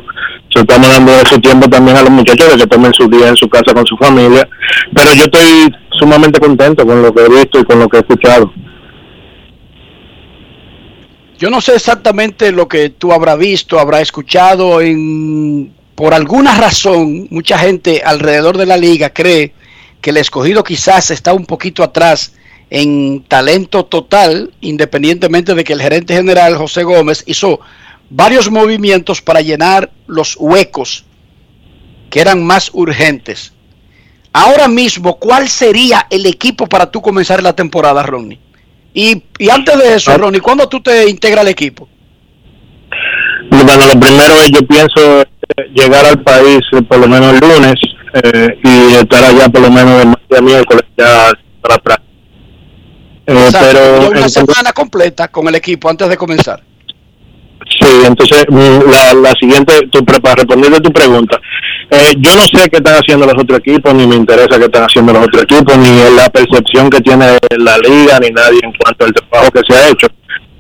So, estamos dando ese tiempo también a los muchachos de que tomen su día en su casa con su familia. Pero yo estoy sumamente contento con lo que he visto y con lo que he escuchado. Yo no sé exactamente lo que tú habrás visto, habrás escuchado. En, por alguna razón, mucha gente alrededor de la liga cree que el escogido quizás está un poquito atrás en talento total, independientemente de que el gerente general José Gómez hizo varios movimientos para llenar los huecos que eran más urgentes. Ahora mismo, ¿cuál sería el equipo para tú comenzar la temporada, Ronnie? Y, y antes de eso, Ronnie, ¿cuándo tú te integras al equipo? Bueno, lo primero es, yo pienso eh, llegar al país eh, por lo menos el lunes eh, y estar allá por lo menos de martes miércoles ya para Eh, Exacto, pero ya una semana completa con el equipo antes de comenzar. Sí, entonces mm, la, la siguiente, tu, para responder a tu pregunta, eh, yo no sé qué están haciendo los otros equipos, ni me interesa qué están haciendo los otros equipos, ni la percepción que tiene la liga, ni nadie en cuanto al trabajo que se ha hecho.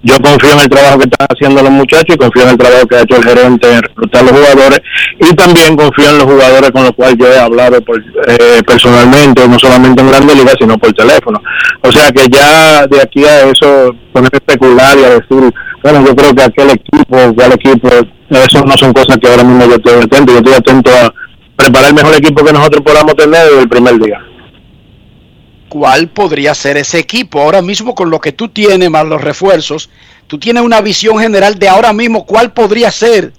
Yo confío en el trabajo que están haciendo los muchachos y confío en el trabajo que ha hecho el gerente en reclutar los jugadores y también confío en los jugadores con los cuales yo he hablado por, eh, personalmente, no solamente en Grandes Ligas, sino por teléfono. O sea que ya de aquí a eso, poner especular y a decir, bueno, yo creo que aquel equipo, aquel equipo, eso no son cosas que ahora mismo yo estoy atento, yo estoy atento a preparar el mejor equipo que nosotros podamos tener desde el primer día. Cuál podría ser ese equipo. Ahora mismo con lo que tú tienes más los refuerzos, tú tienes una visión general de ahora mismo cuál podría ser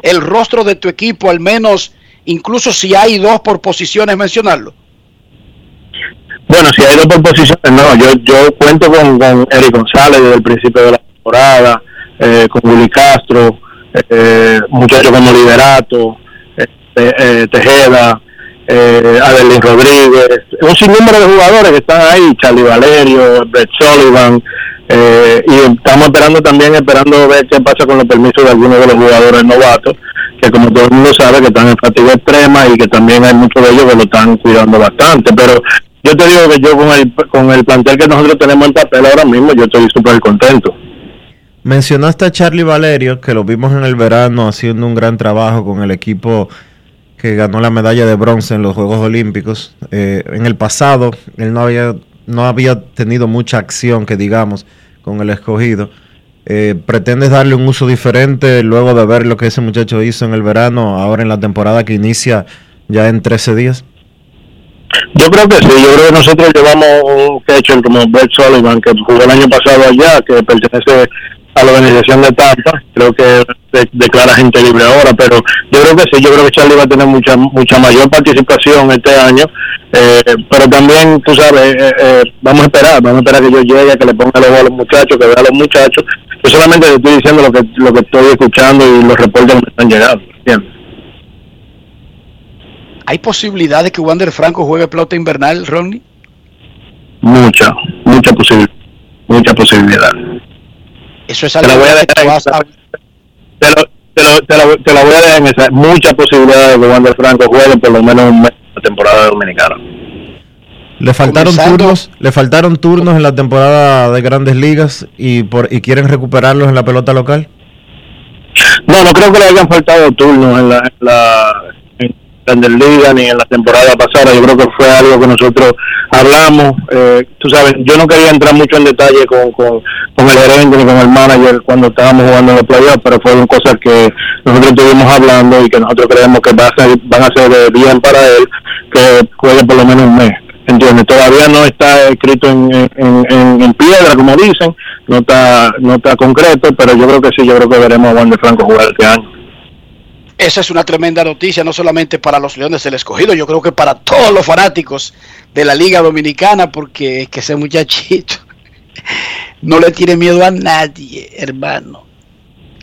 el rostro de tu equipo, al menos incluso si hay dos por posiciones mencionarlo. Bueno, si hay dos por posiciones, no, yo, yo cuento con, con Eric González desde el principio de la temporada, eh, con Willy Castro, eh, muchachos como Liberato, eh, eh, Tejeda, eh, Adelín Rodríguez, un sinnúmero de jugadores que están ahí, Charlie Valerio, Brett Sullivan, eh, y estamos esperando también, esperando ver qué pasa con los permisos de algunos de los jugadores novatos, que como todo el mundo sabe que están en fatiga extrema y que también hay muchos de ellos que lo están cuidando bastante, pero yo te digo que yo con el, con el plantel que nosotros tenemos en papel ahora mismo, yo estoy súper contento. Mencionaste a Charlie Valerio, que lo vimos en el verano haciendo un gran trabajo con el equipo que ganó la medalla de bronce en los Juegos Olímpicos. Eh, en el pasado, él no había, no había tenido mucha acción, que digamos, con el escogido. Eh, ¿Pretendes darle un uso diferente luego de ver lo que ese muchacho hizo en el verano, ahora en la temporada que inicia ya en 13 días? Yo creo que sí, yo creo que nosotros llevamos un catcher como Brett Sullivan, que jugó el año pasado allá, que pertenece a la organización de Tampa, creo que de- declara gente libre ahora, pero yo creo que sí, yo creo que Charlie va a tener mucha mucha mayor participación este año, eh, pero también, tú sabes, eh, eh, vamos a esperar, vamos a esperar que yo llegue, que le ponga los ojos a los muchachos, que vea a los muchachos, yo solamente te estoy diciendo lo que lo que estoy escuchando y los reportes que me están llegando, ¿entiendes? ¿Hay posibilidad de que Wander Franco juegue pelota invernal, Ronnie? Mucha, mucha posibilidad, mucha posibilidad. Eso es Te algo la voy a que dejar vas a- te lo, te lo, te lo- te la voy a dejar en esa. Mucha posibilidad de que Wander Franco juegue por lo menos un mes en la temporada dominicana. Le faltaron Comenzando- turnos, le faltaron turnos en la temporada de Grandes Ligas y por y quieren recuperarlos en la pelota local. No, no creo que le hayan faltado turnos en la, en la en Grandes Ligas ni en la temporada pasada. Yo creo que fue algo que nosotros hablamos. Eh, tú sabes, yo no quería entrar mucho en detalle con, con, con el gerente ni con el manager cuando estábamos jugando en los playoffs, pero fueron cosas que nosotros estuvimos hablando y que nosotros creemos que va a ser, van a ser de bien para él que juegue por lo menos un mes. ¿Entiendes? Todavía no está escrito en, en, en, en piedra, como dicen, no está no está concreto, pero yo creo que sí, yo creo que veremos a Juan de Franco jugar este año. Esa es una tremenda noticia, no solamente para los Leones del Escogido, yo creo que para todos los fanáticos de la Liga Dominicana, porque es que ese muchachito no le tiene miedo a nadie, hermano.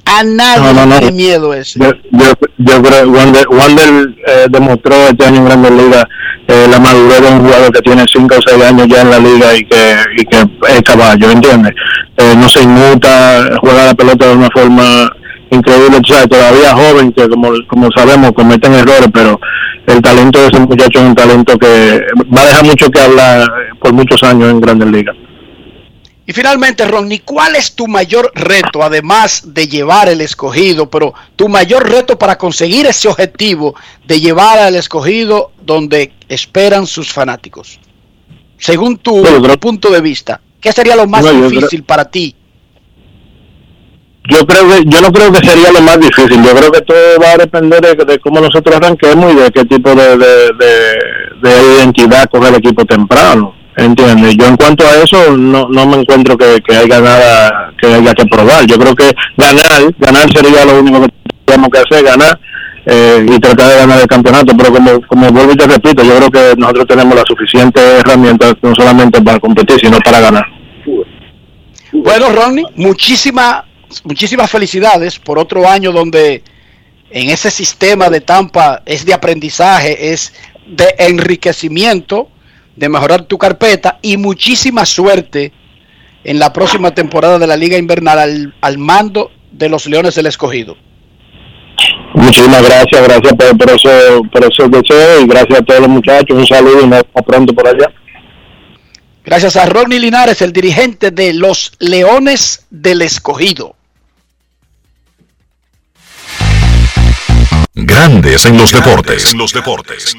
A nadie No, no, no. le tiene miedo ese. Yo, yo, yo creo que Wander, Wander eh, demostró este año en Grandes Ligas eh, la madurez de un jugador que tiene 5 o 6 años ya en la liga y que, y que es caballo, ¿entiendes? Eh, no se inmuta, juega la pelota de una forma increíble, tú sabes, todavía joven, que como, como sabemos cometen errores, pero el talento de ese muchacho es un talento que va a dejar mucho que hablar eh, por muchos años en Grandes Ligas. Y finalmente, Ronnie, ¿cuál es tu mayor reto, además de llevar el escogido, pero tu mayor reto para conseguir ese objetivo de llevar al escogido donde esperan sus fanáticos? Según tu punto de vista, ¿qué sería lo más No, difícil para ti? Yo creo que yo no creo que sería lo más difícil. Yo creo que todo va a depender de, de cómo nosotros arranquemos y de qué tipo de, de, de- de identidad coge el equipo temprano. ¿Entiendes? Yo en cuanto a eso no, no me encuentro que, que haya nada que haya que probar. Yo creo que ganar, ganar sería lo único que tenemos que hacer, ganar eh, y tratar de ganar el campeonato. Pero como, como vuelvo y te repito, yo creo que nosotros tenemos las suficientes herramientas no solamente para competir, sino para ganar. Bueno, Ronnie, muchísimas muchísimas felicidades por otro año donde en ese sistema de Tampa es de aprendizaje, es de enriquecimiento, de mejorar tu carpeta y muchísima suerte en la próxima temporada de la Liga Invernal al, al mando de los Leones del Escogido. Muchísimas gracias, gracias por, por, eso, por esos deseos y gracias a todos los muchachos. Un saludo y nos vemos pronto por allá. Gracias a Ronnie Linares, el dirigente de los Leones del Escogido. Grandes en los deportes. En los deportes.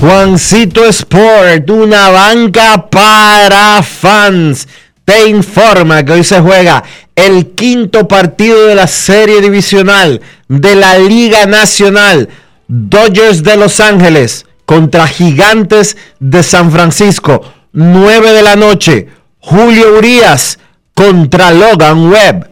Juancito Sport, una banca para fans, te informa que hoy se juega el quinto partido de la serie divisional de la Liga Nacional. Dodgers de Los Ángeles contra Gigantes de San Francisco. 9 de la noche. Julio Urias contra Logan Webb.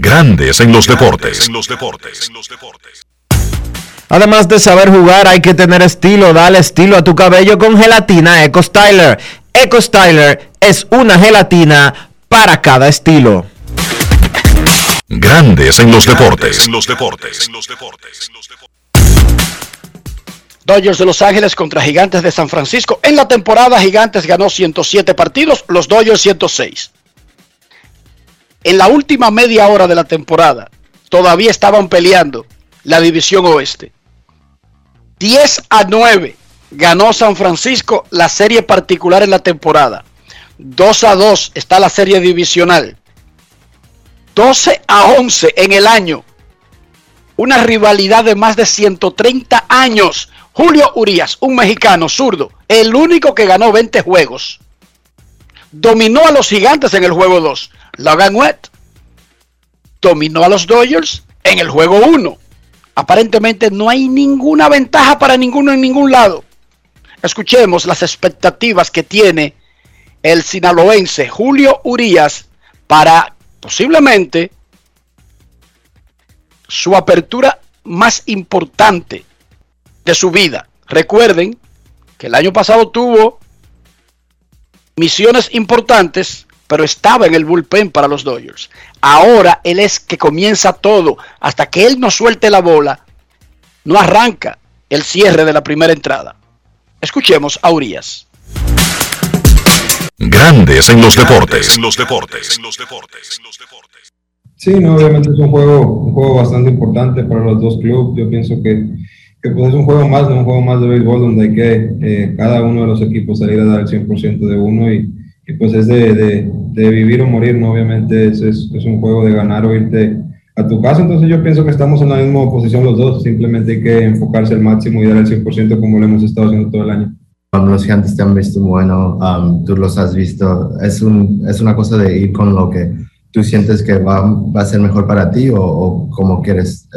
Grandes en los deportes. Además de saber jugar, hay que tener estilo. Dale estilo a tu cabello con gelatina Eco Styler. Eco Styler es una gelatina para cada estilo. Grandes en los deportes. Dodgers de Los Ángeles contra Gigantes de San Francisco. En la temporada, Gigantes ganó 107 partidos, los Dodgers 106. En la última media hora de la temporada, todavía estaban peleando la división oeste. 10 a 9 ganó San Francisco la serie particular en la temporada. 2 a 2 está la serie divisional. 12 a 11 en el año. Una rivalidad de más de 130 años. Julio Urias, un mexicano zurdo, el único que ganó 20 juegos. Dominó a los gigantes en el juego 2. Logan Webb dominó a los Dodgers en el juego 1. Aparentemente no hay ninguna ventaja para ninguno en ningún lado. Escuchemos las expectativas que tiene el sinaloense Julio Urias para posiblemente su apertura más importante de su vida. Recuerden que el año pasado tuvo misiones importantes, pero estaba en el bullpen para los Dodgers. Ahora él es que comienza todo. Hasta que él no suelte la bola, no arranca el cierre de la primera entrada. Escuchemos a Urias. Grandes en los deportes. los deportes. Sí, no, obviamente es un juego, un juego bastante importante para los dos clubes. Yo pienso que, que pues es un juego más, un juego más de béisbol donde hay que eh, cada uno de los equipos salir a dar el 100% de uno y, y, pues es de, de, de, vivir o morir, ¿no? Obviamente es, es, es, un juego de ganar o irte a tu casa, entonces yo pienso que estamos en la misma posición los dos, simplemente hay que enfocarse al máximo y dar el 100% como lo hemos estado haciendo todo el año. Um, los gigantes te han visto bueno, um, tú los has visto, es, un, es una cosa de ir con lo que tú sientes que va, va a ser mejor para ti o, o como quieres.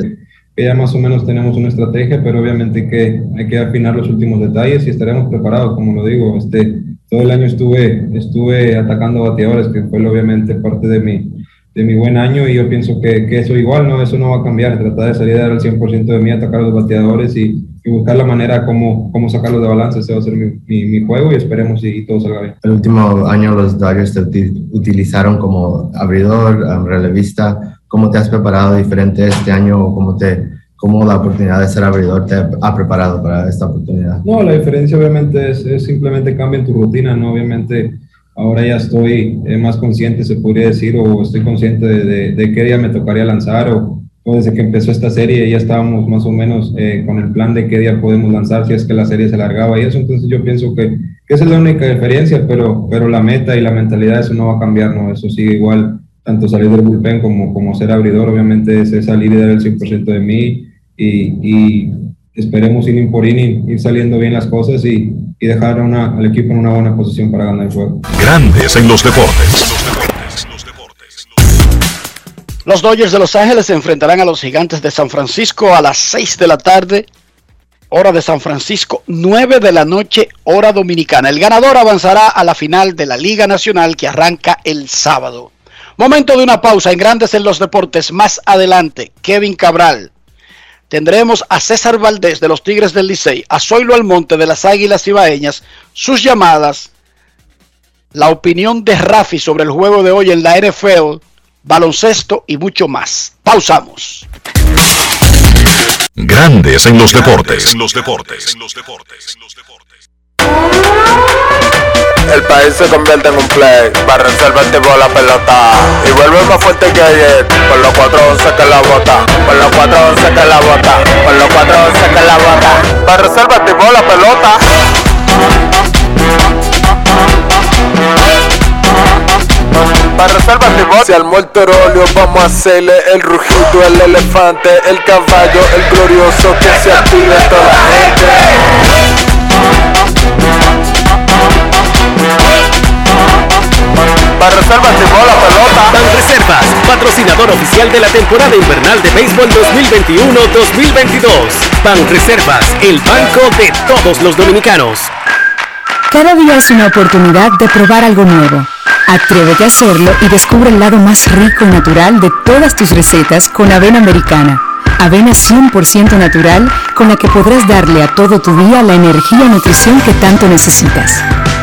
Ya más o menos tenemos una estrategia, pero obviamente que hay que afinar los últimos detalles y estaremos preparados, como lo digo. Este, todo el año estuve, estuve atacando bateadores, que fue obviamente parte de mi, de mi buen año y yo pienso que, que, eso igual, no, eso no va a cambiar, tratar de salir a dar el 100% de mí, atacar a los bateadores y, y, buscar la manera como, como sacarlos de balance, ese va a ser mi, mi, mi juego y esperemos y, y, todo salga bien. El último año los Dodgers te utilizaron como abridor, relevista, ¿cómo te has preparado diferente este año o cómo te... ¿Cómo la oportunidad de ser abridor te ha preparado para esta oportunidad? No, la diferencia obviamente es, es simplemente cambia en tu rutina, ¿no? Obviamente ahora ya estoy eh, más consciente, se podría decir, o estoy consciente de, de, de, qué día me tocaría lanzar, o, desde que empezó esta serie ya estábamos más o menos eh, con el plan de qué día podemos lanzar si es que la serie se alargaba y eso, entonces yo pienso que, que esa es la única diferencia, pero, pero la meta y la mentalidad eso no va a cambiar, ¿no? Eso sigue igual, tanto salir del bullpen como, como ser abridor, obviamente es salir y dar el 100% de mí y, y esperemos inning por inning ir saliendo bien las cosas y, y dejar una, al equipo en una buena posición para ganar el juego. Grandes en los deportes. Los Dodgers de Los Ángeles se enfrentarán a los Gigantes de San Francisco a las 6 de la tarde, hora de San Francisco, 9 de la noche, hora dominicana. El ganador avanzará a la final de la Liga Nacional que arranca el sábado. Momento de una pausa en Grandes en los Deportes. Más adelante, Kevin Cabral tendremos a César Valdés de los Tigres del Licey, a Zoilo Almonte de las Águilas Ibaeñas, sus llamadas, la opinión de Rafi sobre el juego de hoy en la NFL, baloncesto y mucho más. Pausamos. Grandes en los deportes. En los deportes. El país se convierte en un play, para reservar tipo la pelota. Y vuelve más fuerte que ayer, por los 411 que la bota, por los 411 que la bota, por los 411 que la bota, para reservar tipo la pelota. Para reservar tipo Si al óleo vamos a hacerle el rugido, el elefante, el caballo, el glorioso que se active toda la gente. Para reservas tipo la pelota. Ban Reservas, patrocinador oficial de la temporada invernal de béisbol 2021-2022. Ban Reservas, el banco de todos los dominicanos. Cada día es una oportunidad de probar algo nuevo. Atrévete a hacerlo y descubre el lado más rico y natural de todas tus recetas con avena americana. Avena 100% natural con la que podrás darle a todo tu día la energía y nutrición que tanto necesitas.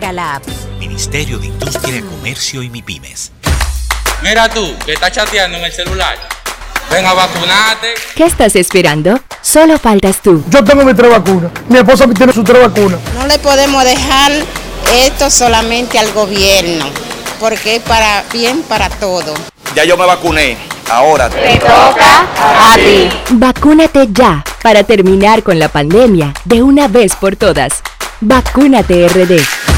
la app. Ministerio de Industria, Comercio y MIPIMES. Mira tú, que estás chateando en el celular. Ven a vacunarte. ¿Qué estás esperando? Solo faltas tú. Yo tengo mi tres vacunas. Mi esposa tiene su tres vacunas. No le podemos dejar esto solamente al gobierno, porque es para bien para todo. Ya yo me vacuné. Ahora te toca a ti. Vacúnate ya para terminar con la pandemia de una vez por todas. Vacúnate RD.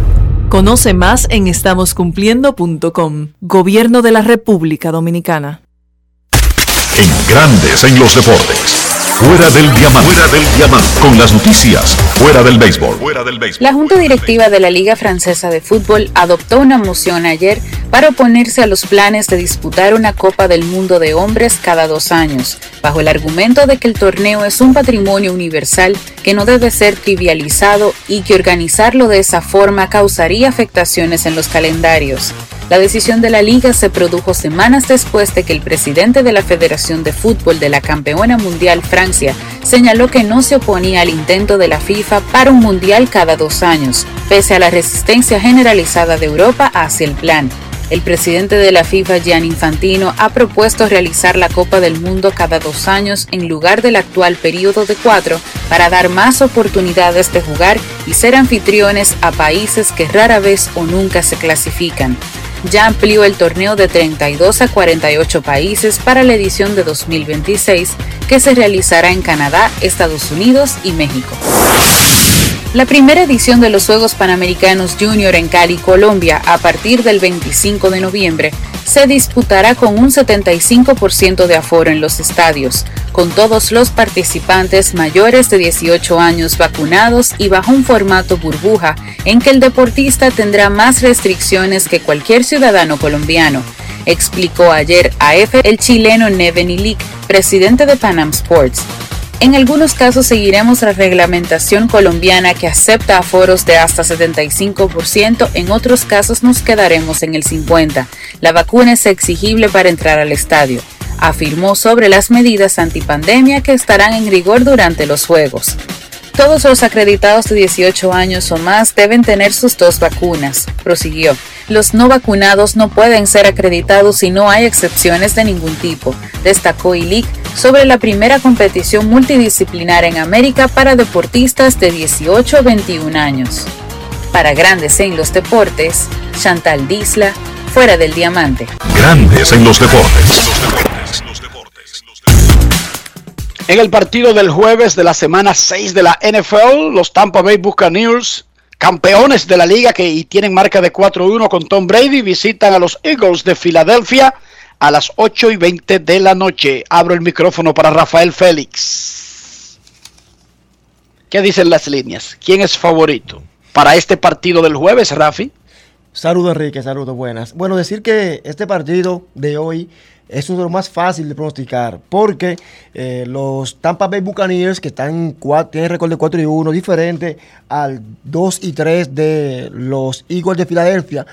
Conoce más en estamoscumpliendo.com. Gobierno de la República Dominicana. En Grandes en los deportes. Fuera del diamante. Fuera del diamante. Con las noticias. Fuera del béisbol. Fuera del béisbol. La Junta Directiva de la Liga Francesa de Fútbol adoptó una moción ayer para oponerse a los planes de disputar una Copa del Mundo de hombres cada dos años, bajo el argumento de que el torneo es un patrimonio universal que no debe ser trivializado y que organizarlo de esa forma causaría afectaciones en los calendarios. La decisión de la liga se produjo semanas después de que el presidente de la Federación de Fútbol de la campeona mundial Francia señaló que no se oponía al intento de la FIFA para un mundial cada dos años, pese a la resistencia generalizada de Europa hacia el plan. El presidente de la FIFA, Gian Infantino, ha propuesto realizar la Copa del Mundo cada dos años en lugar del actual periodo de cuatro para dar más oportunidades de jugar y ser anfitriones a países que rara vez o nunca se clasifican ya amplió el torneo de 32 a 48 países para la edición de 2026 que se realizará en Canadá, Estados Unidos y México. La primera edición de los Juegos Panamericanos Junior en Cali, Colombia, a partir del 25 de noviembre, se disputará con un 75% de aforo en los estadios, con todos los participantes mayores de 18 años vacunados y bajo un formato burbuja en que el deportista tendrá más restricciones que cualquier ciudadano colombiano, explicó ayer a EFE el chileno Neven Ilic, presidente de Panam Sports. En algunos casos seguiremos la reglamentación colombiana que acepta aforos de hasta 75%, en otros casos nos quedaremos en el 50%. La vacuna es exigible para entrar al estadio, afirmó sobre las medidas antipandemia que estarán en rigor durante los Juegos. Todos los acreditados de 18 años o más deben tener sus dos vacunas, prosiguió. Los no vacunados no pueden ser acreditados si no hay excepciones de ningún tipo, destacó Ilic sobre la primera competición multidisciplinar en América para deportistas de 18 a 21 años. Para Grandes en los Deportes, Chantal Disla, fuera del diamante. Grandes en los deportes. En el partido del jueves de la semana 6 de la NFL, los Tampa Bay Buccaneers, campeones de la liga que y tienen marca de 4-1 con Tom Brady, visitan a los Eagles de Filadelfia a las 8 y 20 de la noche. Abro el micrófono para Rafael Félix. ¿Qué dicen las líneas? ¿Quién es favorito para este partido del jueves, Rafi? Saludos Enrique, saludos buenas. Bueno, decir que este partido de hoy es uno de los más fáciles de pronosticar porque eh, los Tampa Bay Buccaneers que están tienen récord de 4 y 1 diferente al 2 y 3 de los Eagles de Filadelfia,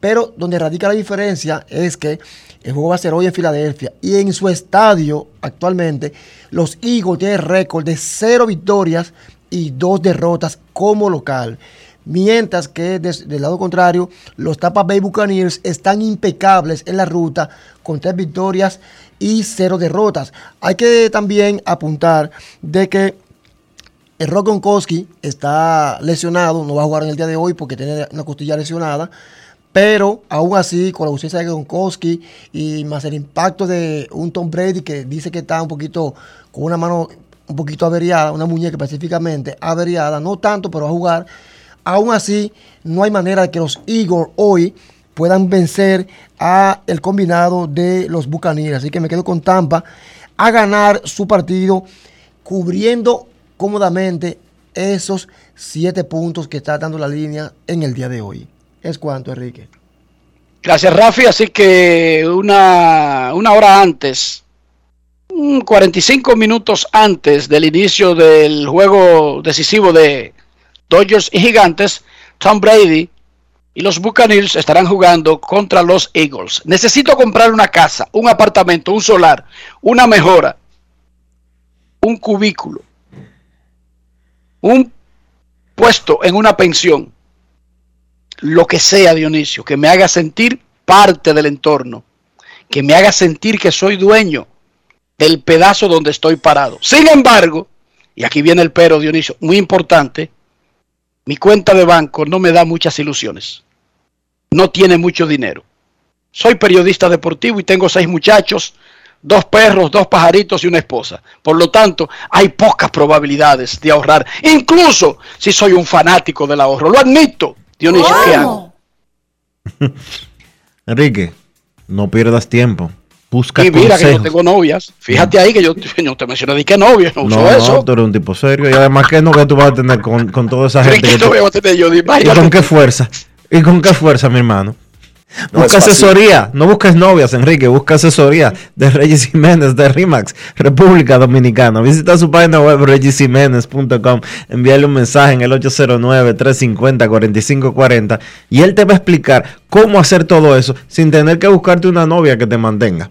pero donde radica la diferencia es que el juego va a ser hoy en Filadelfia y en su estadio actualmente los Eagles tienen récord de 0 victorias y 2 derrotas como local. Mientras que del lado contrario, los Tampa Bay Buccaneers están impecables en la ruta con tres victorias y cero derrotas. Hay que también apuntar de que el Rock Gronkowski está lesionado, no va a jugar en el día de hoy porque tiene una costilla lesionada. Pero aún así, con la ausencia de Gronkowski y más el impacto de un Tom Brady que dice que está un poquito con una mano un poquito averiada, una muñeca específicamente averiada, no tanto, pero va a jugar Aún así, no hay manera de que los Eagles hoy puedan vencer a el combinado de los Buccaneers. Así que me quedo con Tampa a ganar su partido cubriendo cómodamente esos siete puntos que está dando la línea en el día de hoy. Es cuanto, Enrique. Gracias, Rafi. Así que una, una hora antes, 45 minutos antes del inicio del juego decisivo de Dodgers y Gigantes, Tom Brady y los Buccaneers estarán jugando contra los Eagles. Necesito comprar una casa, un apartamento, un solar, una mejora, un cubículo, un puesto en una pensión, lo que sea, Dionisio, que me haga sentir parte del entorno, que me haga sentir que soy dueño del pedazo donde estoy parado. Sin embargo, y aquí viene el pero, Dionisio, muy importante, mi cuenta de banco no me da muchas ilusiones. No tiene mucho dinero. Soy periodista deportivo y tengo seis muchachos, dos perros, dos pajaritos y una esposa. Por lo tanto, hay pocas probabilidades de ahorrar, incluso si soy un fanático del ahorro. Lo admito, Dionisio, ¿qué hago? Enrique, no pierdas tiempo. Busca y mira que yo tengo novias. Fíjate ahí que yo, no te mencioné de qué novia, no, no eso. No, tú eres un tipo serio. Y además, ¿qué no que tú vas a tener con, con toda esa gente? ¿Qué no voy a tener yo? ¿Y con qué fuerza? ¿Y con qué fuerza, mi hermano? busca asesoría, no busques novias, Enrique, busca asesoría de Reyes Jiménez de RIMAX, República Dominicana. Visita su página web regisiménez.com, envíale un mensaje en el 809-350-4540 y él te va a explicar cómo hacer todo eso sin tener que buscarte una novia que te mantenga.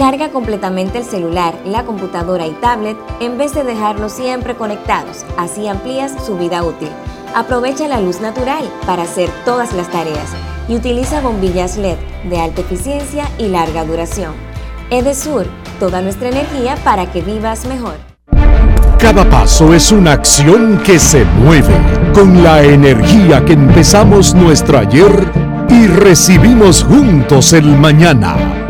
Carga completamente el celular, la computadora y tablet en vez de dejarlos siempre conectados, así amplías su vida útil. Aprovecha la luz natural para hacer todas las tareas y utiliza bombillas LED de alta eficiencia y larga duración. Edesur, toda nuestra energía para que vivas mejor. Cada paso es una acción que se mueve con la energía que empezamos nuestro ayer y recibimos juntos el mañana,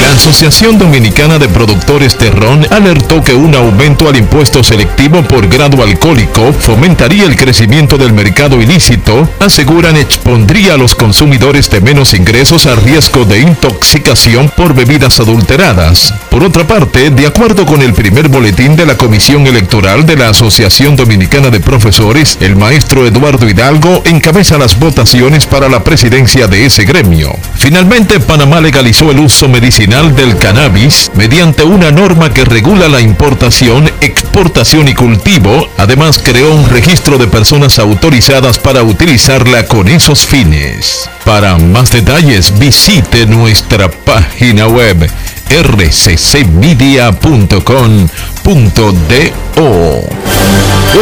La Asociación Dominicana de Productores de Ron alertó que un aumento al impuesto selectivo por grado alcohólico fomentaría el crecimiento del mercado ilícito, aseguran expondría a los consumidores de menos ingresos a riesgo de intoxicación por bebidas adulteradas. Por otra parte, de acuerdo con el primer boletín de la Comisión Electoral de la Asociación Dominicana de Profesores, el maestro Eduardo Hidalgo encabeza las votaciones para la presidencia de ese gremio. Finalmente, Panamá legalizó el uso medicinal del cannabis mediante una norma que regula la importación, exportación y cultivo. Además, creó un registro de personas autorizadas para utilizarla con esos fines. Para más detalles, visite nuestra página web rccmedia.com.do.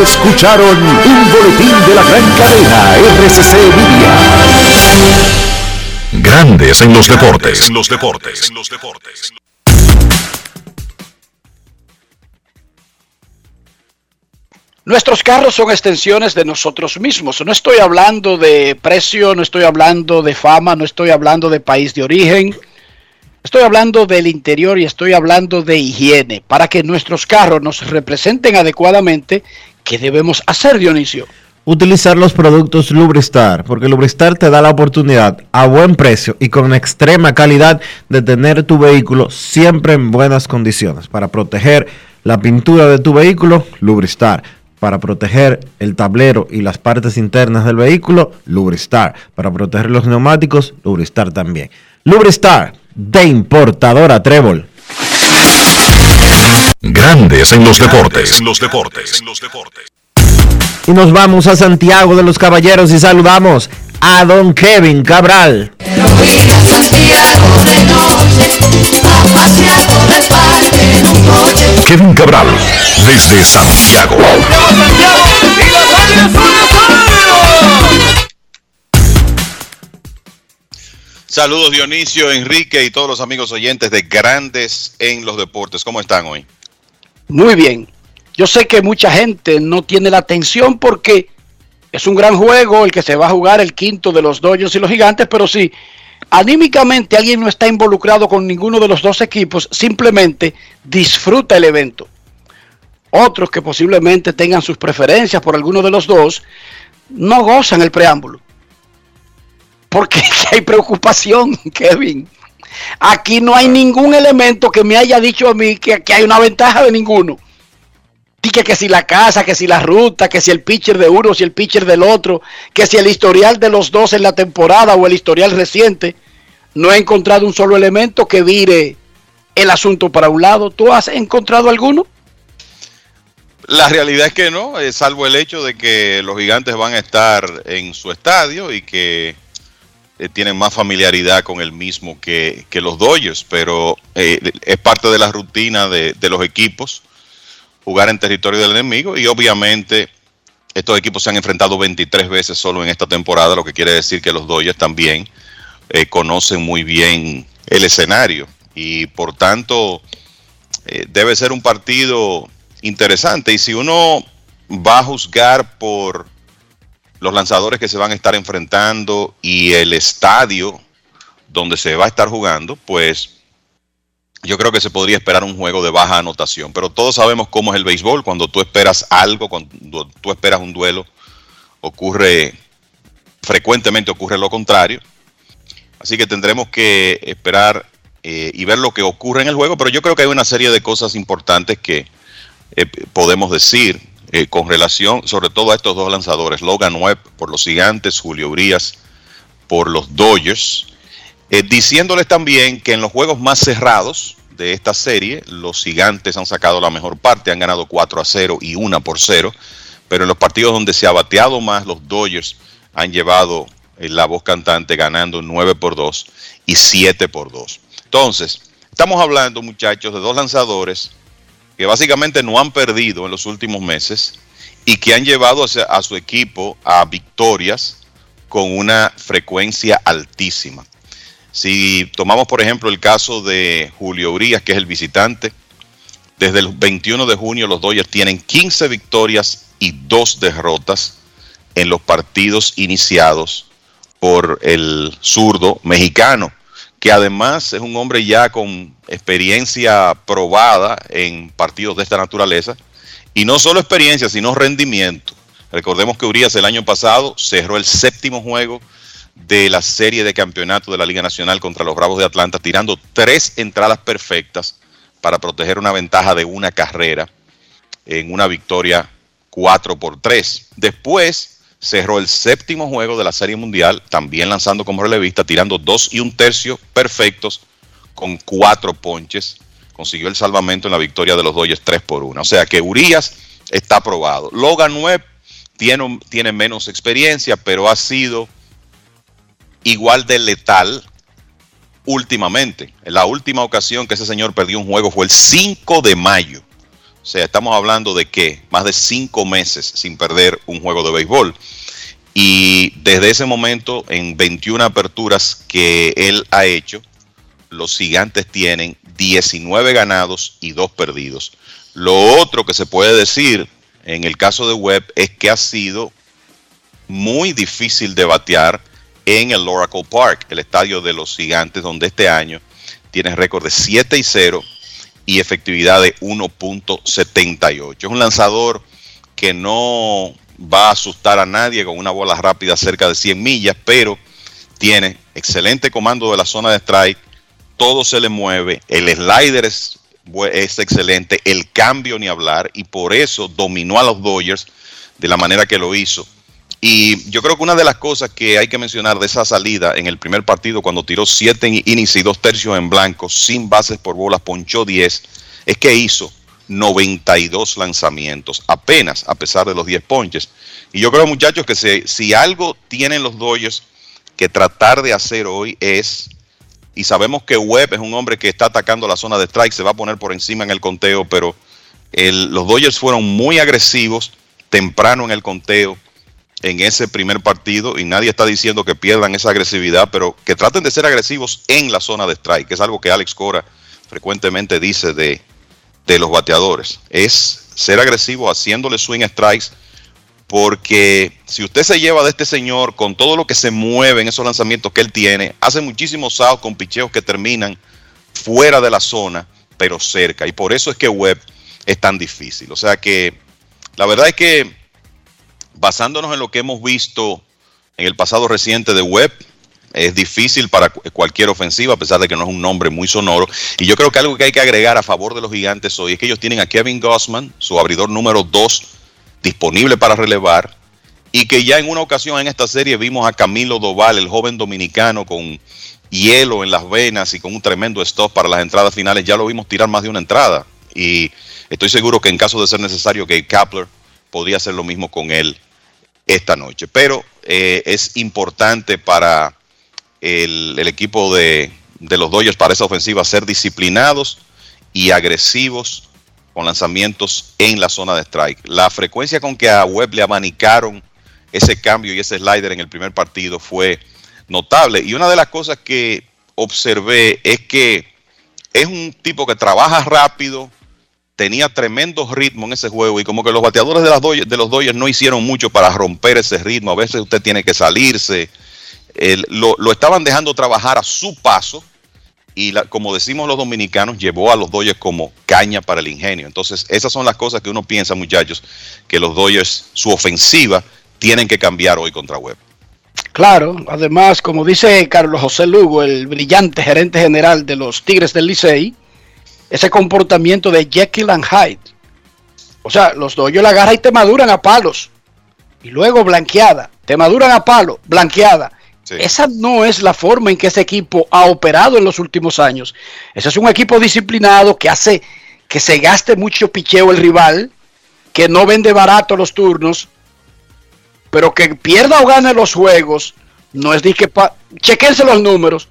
Escucharon un boletín de la gran cadena RCC Media. Grandes en los deportes. En los deportes. En los deportes. Nuestros carros son extensiones de nosotros mismos. No estoy hablando de precio, no estoy hablando de fama, no estoy hablando de país de origen. Estoy hablando del interior y estoy hablando de higiene. Para que nuestros carros nos representen adecuadamente, ¿qué debemos hacer, Dionisio? Utilizar los productos Lubristar, porque Lubristar te da la oportunidad a buen precio y con extrema calidad de tener tu vehículo siempre en buenas condiciones. Para proteger la pintura de tu vehículo, Lubristar. Para proteger el tablero y las partes internas del vehículo, Lubristar. Para proteger los neumáticos, Lubristar también. Lubristar, de importadora Trébol. Grandes en los deportes. En los deportes. En los deportes. Y nos vamos a Santiago de los Caballeros y saludamos a don Kevin Cabral. Kevin Cabral, desde Santiago. Saludos Dionisio, Enrique y todos los amigos oyentes de Grandes en los Deportes. ¿Cómo están hoy? Muy bien. Yo sé que mucha gente no tiene la atención porque es un gran juego el que se va a jugar el quinto de los Dodgers y los Gigantes, pero si anímicamente alguien no está involucrado con ninguno de los dos equipos, simplemente disfruta el evento. Otros que posiblemente tengan sus preferencias por alguno de los dos, no gozan el preámbulo. Porque hay preocupación, Kevin. Aquí no hay ningún elemento que me haya dicho a mí que, que hay una ventaja de ninguno que, que si la casa, que si la ruta, que si el pitcher de uno, si el pitcher del otro, que si el historial de los dos en la temporada o el historial reciente, no he encontrado un solo elemento que vire el asunto para un lado. ¿Tú has encontrado alguno? La realidad es que no, eh, salvo el hecho de que los gigantes van a estar en su estadio y que eh, tienen más familiaridad con el mismo que, los Dodgers, pero eh, es parte de la rutina de, de los equipos jugar en territorio del enemigo y obviamente estos equipos se han enfrentado 23 veces solo en esta temporada, lo que quiere decir que los Dodgers también eh, conocen muy bien el escenario y por tanto eh, debe ser un partido interesante. Y si uno va a juzgar por los lanzadores que se van a estar enfrentando y el estadio donde se va a estar jugando, pues yo creo que se podría esperar un juego de baja anotación. Pero todos sabemos cómo es el béisbol. Cuando tú esperas algo, cuando tú esperas un duelo, ocurre, frecuentemente ocurre lo contrario. Así que tendremos que esperar eh, y ver lo que ocurre en el juego. Pero yo creo que hay una serie de cosas importantes que eh, podemos decir eh, con relación, sobre todo a estos dos lanzadores, Logan Webb por los Gigantes, Julio Urias por los Dodgers. Eh, diciéndoles también que en los juegos más cerrados de esta serie, los gigantes han sacado la mejor parte, han ganado 4 a 0 y 1 por 0, pero en los partidos donde se ha bateado más, los Dodgers han llevado eh, la voz cantante ganando 9 por 2 y 7 por 2. Entonces, estamos hablando, muchachos, de dos lanzadores que básicamente no han perdido en los últimos meses y que han llevado a su equipo a victorias con una frecuencia altísima. Si tomamos, por ejemplo, el caso de Julio Urias, que es el visitante, desde el 21 de junio los Dodgers tienen 15 victorias y 2 derrotas en los partidos iniciados por el zurdo mexicano, que además es un hombre ya con experiencia probada en partidos de esta naturaleza, y no solo experiencia, sino rendimiento. Recordemos que Urias el año pasado cerró el séptimo juego de la serie de campeonato de la Liga Nacional contra los Bravos de Atlanta, tirando tres entradas perfectas para proteger una ventaja de una carrera en una victoria 4 por 3. Después cerró el séptimo juego de la Serie Mundial, también lanzando como relevista, tirando dos y un tercio perfectos con cuatro ponches. Consiguió el salvamento en la victoria de los Dodgers 3 por 1. O sea que Urias está aprobado. Logan Webb tiene, tiene menos experiencia, pero ha sido igual de letal últimamente. En la última ocasión que ese señor perdió un juego fue el 5 de mayo. O sea, estamos hablando de que más de cinco meses sin perder un juego de béisbol. Y desde ese momento, en 21 aperturas que él ha hecho, los gigantes tienen 19 ganados y 2 perdidos. Lo otro que se puede decir en el caso de Webb es que ha sido muy difícil de batear en el Oracle Park, el estadio de los gigantes, donde este año tiene récord de 7 y 0 y efectividad de 1.78. Es un lanzador que no va a asustar a nadie con una bola rápida cerca de 100 millas, pero tiene excelente comando de la zona de strike, todo se le mueve, el slider es, es excelente, el cambio ni hablar, y por eso dominó a los Dodgers de la manera que lo hizo y yo creo que una de las cosas que hay que mencionar de esa salida en el primer partido, cuando tiró siete innings y dos tercios en blanco, sin bases por bolas, ponchó 10, es que hizo 92 lanzamientos, apenas a pesar de los 10 ponches. Y yo creo, muchachos, que si, si algo tienen los Dodgers que tratar de hacer hoy es, y sabemos que Webb es un hombre que está atacando la zona de strike, se va a poner por encima en el conteo, pero los Dodgers fueron muy agresivos temprano en el conteo en ese primer partido y nadie está diciendo que pierdan esa agresividad, pero que traten de ser agresivos en la zona de strike, que es algo que Alex Cora frecuentemente dice de, de los bateadores. Es ser agresivo haciéndole swing strikes, porque si usted se lleva de este señor con todo lo que se mueve en esos lanzamientos que él tiene, hace muchísimos outs con picheos que terminan fuera de la zona, pero cerca. Y por eso es que Webb es tan difícil. O sea que la verdad es que basándonos en lo que hemos visto en el pasado reciente de Webb, es difícil para cualquier ofensiva, a pesar de que no es un nombre muy sonoro. Y yo creo que algo que hay que agregar a favor de los gigantes hoy es que ellos tienen a Kevin Gossman, su abridor número 2, disponible para relevar. Y que ya en una ocasión en esta serie vimos a Camilo Doval, el joven dominicano, con hielo en las venas y con un tremendo stop para las entradas finales. Ya lo vimos tirar más de una entrada. Y estoy seguro que en caso de ser necesario, que Kapler podría hacer lo mismo con él esta noche. Pero eh, es importante para el, equipo de, los Dodgers, para esa ofensiva, ser disciplinados y agresivos con lanzamientos en la zona de strike. La frecuencia con que a Webb le abanicaron ese cambio y ese slider en el primer partido fue notable. Y una de las cosas que observé es que es un tipo que trabaja rápido, tenía tremendo ritmo en ese juego y como que los bateadores de, las de los Dodgers no hicieron mucho para romper ese ritmo. A veces usted tiene que salirse. lo, estaban dejando trabajar a su paso y como decimos los dominicanos, llevó a los Dodgers como caña para el ingenio. Entonces, esas son las cosas que uno piensa, muchachos, que los Dodgers, su ofensiva, tienen que cambiar hoy contra Webb. Claro, además, como dice Carlos José Lugo, el brillante gerente general de los Tigres del Licey, ese comportamiento de Jekyll and Hyde. O sea, los Dodgers la agarran y te maduran a palos. Y luego blanqueada. Te maduran a palo, blanqueada. Esa no es la forma en que ese equipo ha operado en los últimos años. Ese es un equipo disciplinado que hace que se gaste mucho picheo el rival, que no vende barato los turnos, pero que pierda o gane los juegos, no es de que... Pa Chequense los números.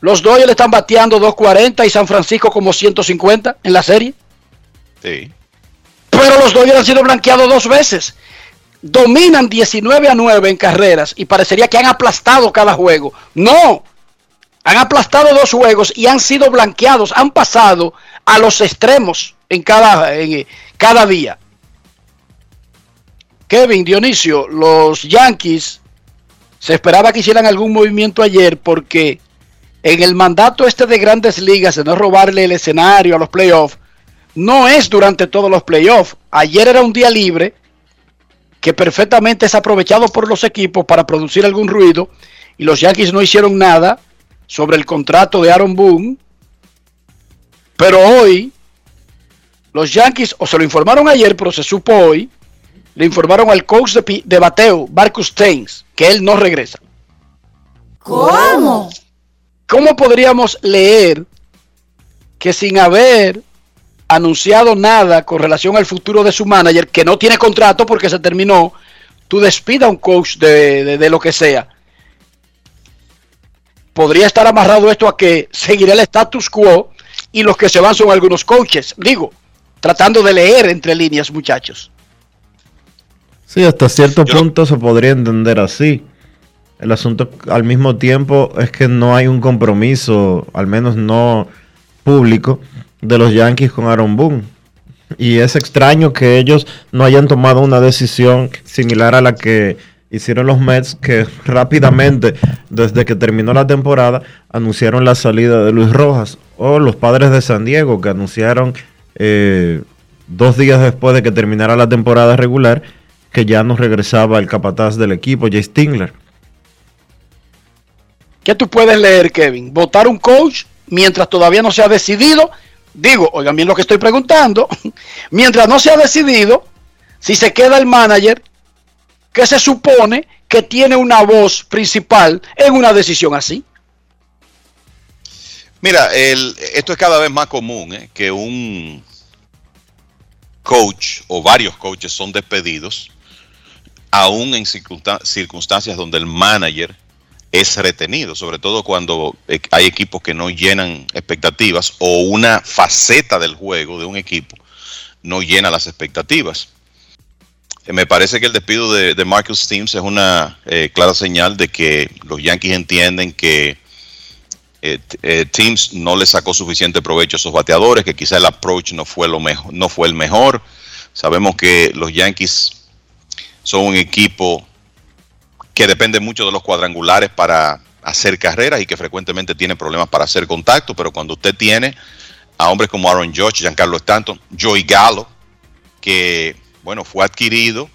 Los Dodgers le están bateando 240 y San Francisco como 150 en la serie. Sí. Pero los Dodgers han sido blanqueados dos veces. Dominan 19 a 9 en carreras y parecería que han aplastado cada juego. No. Han aplastado dos juegos y han sido blanqueados. Han pasado a los extremos en cada, en, eh, cada día. Kevin, Dionisio, los Yankees se esperaba que hicieran algún movimiento ayer porque en el mandato este de grandes ligas de no robarle el escenario a los playoffs, no es durante todos los playoffs. Ayer era un día libre que perfectamente es aprovechado por los equipos para producir algún ruido y los Yankees no hicieron nada sobre el contrato de Aaron Boone. Pero hoy los Yankees, o se lo informaron ayer, pero se supo hoy, le informaron al coach de, bateo, Marcus Steins, que él no regresa. ¿Cómo? ¿Cómo podríamos leer que sin haber anunciado nada con relación al futuro de su manager, que no tiene contrato porque se terminó, tú despida a un coach de, de- de lo que sea? Podría estar amarrado esto a que seguirá el status quo y los que se van son algunos coaches. Digo, tratando de leer entre líneas, muchachos. Sí, hasta cierto punto se podría entender así. El asunto al mismo tiempo es que no hay un compromiso, al menos no público, de los Yankees con Aaron Boone. Y es extraño que ellos no hayan tomado una decisión similar a la que hicieron los Mets, que rápidamente, desde que terminó la temporada, anunciaron la salida de Luis Rojas. O los padres de San Diego, que anunciaron eh, dos días después de que terminara la temporada regular, que ya no regresaba el capataz del equipo, Jay Stingler. ¿Qué tú puedes leer, Kevin? ¿Votar un coach mientras todavía no se ha decidido? Digo, oigan bien lo que estoy preguntando. mientras no se ha decidido, si se queda el manager, que se supone que tiene una voz principal en una decisión así. Mira, esto es cada vez más común, ¿eh? que un coach o varios coaches son despedidos, aún en circunsta- circunstancias donde el manager es retenido, sobre todo cuando eh, hay equipos que no llenan expectativas o una faceta del juego de un equipo no llena las expectativas. Eh, Me parece que el despido de, Marcus Teams es una eh, clara señal de que los Yankees entienden que eh, Teams no le sacó suficiente provecho a esos bateadores, que quizá el approach no fue, lo mejor, no fue el mejor. Sabemos que los Yankees son un equipo que depende mucho de los cuadrangulares para hacer carreras y que frecuentemente tiene problemas para hacer contacto, pero cuando usted tiene a hombres como Aaron Judge, Giancarlo Stanton, Joey Gallo, que bueno, fue adquirido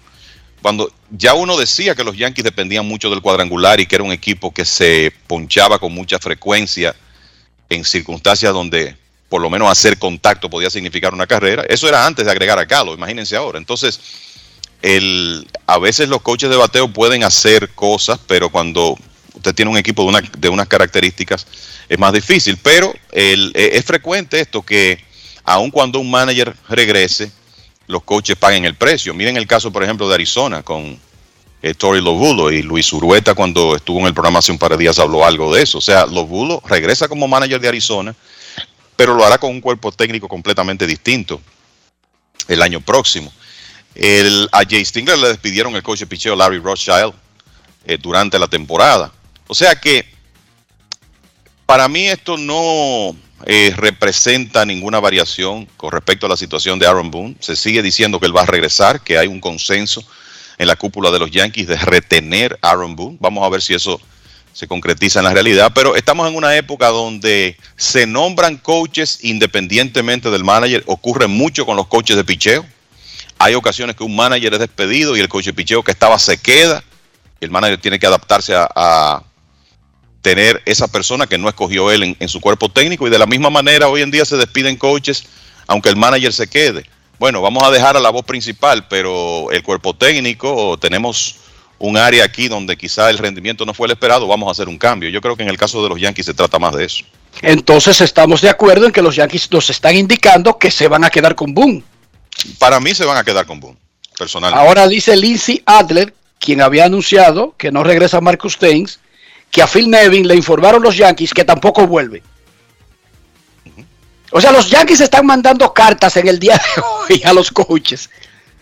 cuando ya uno decía que los Yankees dependían mucho del cuadrangular y que era un equipo que se ponchaba con mucha frecuencia en circunstancias donde por lo menos hacer contacto podía significar una carrera. Eso era antes de agregar a Galo, imagínense ahora. Entonces, a veces los coaches de bateo pueden hacer cosas, pero cuando usted tiene un equipo de, una- de unas características es más difícil. Pero eh, es frecuente esto que aun cuando un manager regrese, los coaches paguen el precio. Miren el caso, por ejemplo, de Arizona con eh, Tori Lobulo y Luis Urueta cuando estuvo en el programa hace un par de días habló algo de eso. O sea, Lobulo regresa como manager de Arizona, pero lo hará con un cuerpo técnico completamente distinto el año próximo. El, a Jay Stingler le despidieron el coach de picheo Larry Rothschild eh, durante la temporada. O sea que para mí esto no eh, representa ninguna variación con respecto a la situación de Aaron Boone. Se sigue diciendo que él va a regresar, que hay un consenso en la cúpula de los Yankees de retener a Aaron Boone. Vamos a ver si eso se concretiza en la realidad, pero estamos en una época donde se nombran coaches independientemente del manager, ocurre mucho con los coaches de picheo. Hay ocasiones que un manager es despedido y el coach de picheo que estaba se queda, el manager tiene que adaptarse a, tener esa persona que no escogió él en, en su cuerpo técnico y de la misma manera hoy en día se despiden coaches aunque el manager se quede. Bueno, vamos a dejar a la voz principal, pero el cuerpo técnico, tenemos un área aquí donde quizá el rendimiento no fue el esperado, vamos a hacer un cambio. Yo creo que en el caso de los Yankees se trata más de eso. Entonces estamos de acuerdo en que los Yankees nos están indicando que se van a quedar con Boone. Para mí se van a quedar con Boone, personalmente. Ahora dice Lindsay Adler, quien había anunciado que no regresa Marcus Staines, que a Phil Nevin le informaron los Yankees que tampoco vuelve. O sea, los Yankees están mandando cartas en el día de hoy a los coaches.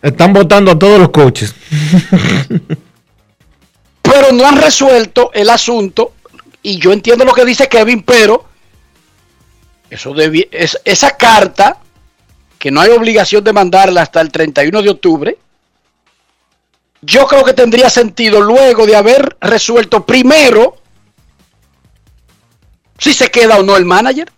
Están votando a todos los coaches. pero no han resuelto el asunto. Y yo entiendo lo que dice Kevin, pero eso es, esa carta, que no hay obligación de mandarla hasta el 31 de octubre, yo creo que tendría sentido luego de haber resuelto primero si se queda o no el manager.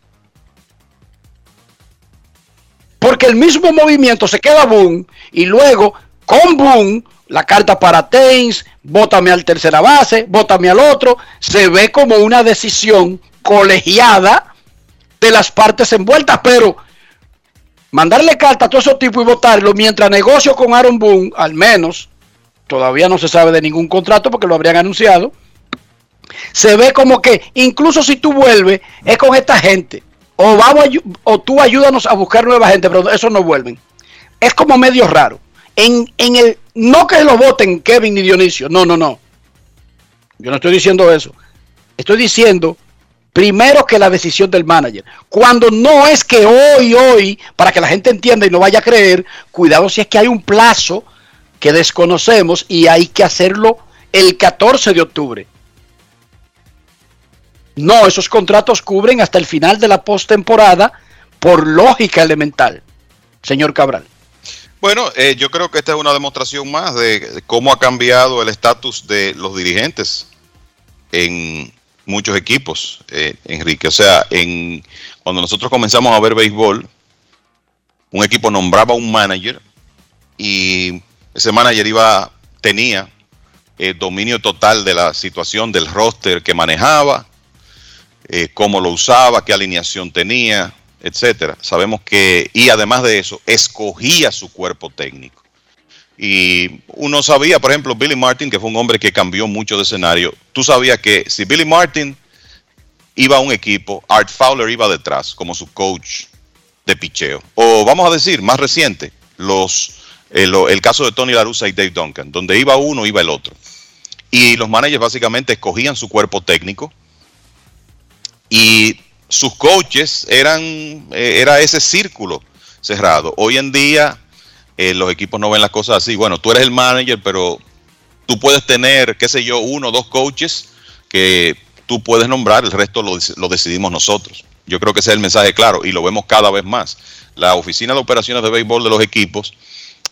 Porque el mismo movimiento se queda Boom y luego con Boom la carta para Tains, bótame al tercera base, bótame al otro, se ve como una decisión colegiada de las partes envueltas, pero mandarle carta a todos esos tipos y votarlo mientras negocio con Aaron Boone, al menos, todavía no se sabe de ningún contrato porque lo habrían anunciado, se ve como que incluso si tú vuelves es con esta gente, o, vamos o tú ayúdanos a buscar nueva gente, pero eso no vuelven. Es como medio raro. En, en el, no que lo voten Kevin ni Dionisio, no, no, no. Yo no estoy diciendo eso. Estoy diciendo primero que la decisión del manager. Cuando no es que hoy, hoy, para que la gente entienda y no vaya a creer, cuidado si es que hay un plazo que desconocemos y hay que hacerlo el 14 de octubre. No, esos contratos cubren hasta el final de la postemporada por lógica elemental, señor Cabral. Bueno, eh, yo creo que esta es una demostración más de, cómo ha cambiado el estatus de los dirigentes en muchos equipos, eh, Enrique. O sea, en, cuando nosotros comenzamos a ver béisbol, un equipo nombraba un manager y ese manager iba, tenía el dominio total de la situación del roster que manejaba, eh, cómo lo usaba, qué alineación tenía, etcétera. Sabemos que, y además de eso, escogía su cuerpo técnico. Y uno sabía, por ejemplo, Billy Martin, que fue un hombre que cambió mucho de escenario. Tú sabías que si Billy Martin iba a un equipo, Art Fowler iba detrás como su coach de picheo. O vamos a decir, más reciente, los, el, eh, el caso de Tony Larusa y Dave Duncan, donde iba uno, iba el otro. Y los managers básicamente escogían su cuerpo técnico y sus coaches eran eh, era ese círculo cerrado. Hoy en día eh, los equipos no ven las cosas así. Bueno, tú eres el manager, pero tú puedes tener, qué sé yo, uno o dos coaches que tú puedes nombrar, el resto lo, decidimos nosotros. Yo creo que ese es el mensaje claro y lo vemos cada vez más. La oficina de operaciones de béisbol de los equipos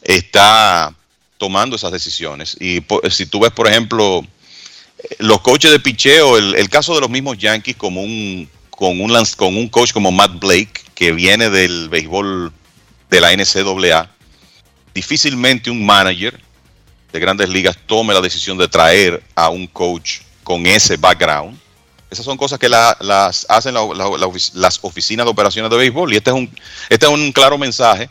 está tomando esas decisiones. Y si tú ves, por ejemplo, los coaches de picheo, el, caso de los mismos Yankees como un, con, un, con un coach como Matt Blake, que viene del béisbol de la NCAA, difícilmente un manager de grandes ligas tome la decisión de traer a un coach con ese background. Esas son cosas que las hacen las oficinas de operaciones de béisbol y este es, un, este es un claro mensaje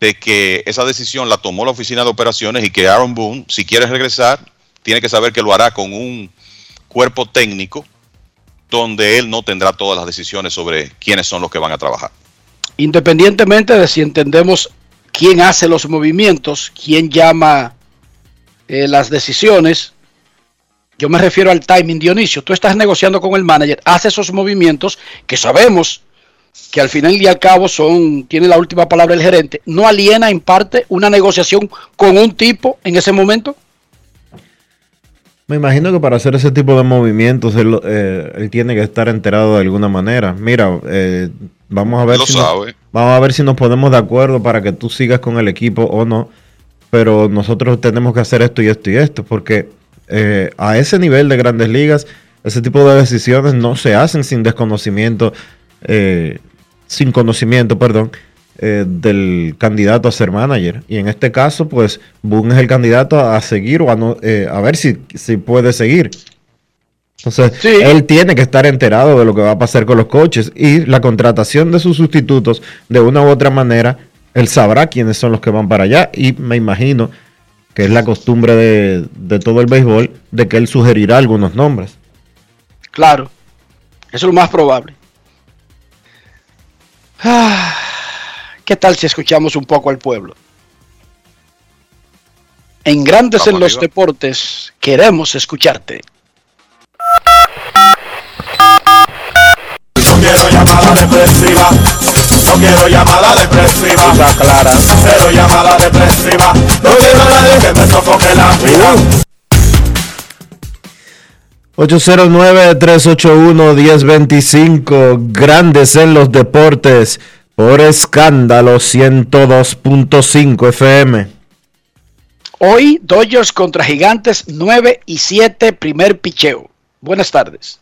de que esa decisión la tomó la oficina de operaciones y que Aaron Boone, si quiere regresar, tiene que saber que lo hará con un cuerpo técnico donde él no tendrá todas las decisiones sobre quiénes son los que van a trabajar. Independientemente de si entendemos quién hace los movimientos, quién llama eh, las decisiones, yo me refiero al timing, Dionisio. Tú estás negociando con el manager, hace esos movimientos que sabemos que al final y al cabo son, tiene la última palabra el gerente, ¿no aliena en parte una negociación con un tipo en ese momento? Me imagino que para hacer ese tipo de movimientos él, eh, tiene que estar enterado de alguna manera. Mira, eh, vamos a ver si nos, vamos a ver si nos ponemos de acuerdo para que tú sigas con el equipo o no. Pero nosotros tenemos que hacer esto y esto y esto, porque eh, a ese nivel de grandes ligas ese tipo de decisiones no se hacen sin desconocimiento, eh, sin conocimiento, perdón, eh, del candidato a ser manager. Y en este caso, pues, Boone es el candidato a seguir o a, no, eh, a ver si, si puede seguir. Entonces, él tiene que estar enterado de lo que va a pasar con los coches y la contratación de sus sustitutos, de una u otra manera, él sabrá quiénes son los que van para allá y me imagino que es la costumbre de, de todo el béisbol, de que él sugerirá algunos nombres. Claro, eso es lo más probable. Ah, ¿Qué tal si escuchamos un poco al pueblo? En Grandes en los Deportes queremos escucharte. Quiero llamada depresiva. clara. Cero llamada depresiva. No quiero nadie que me sofoque la vida. 809-381-1025, grandes en los deportes, por escándalo 102.5 FM. Hoy Dodgers contra Gigantes 9 y 7, primer picheo. Buenas tardes.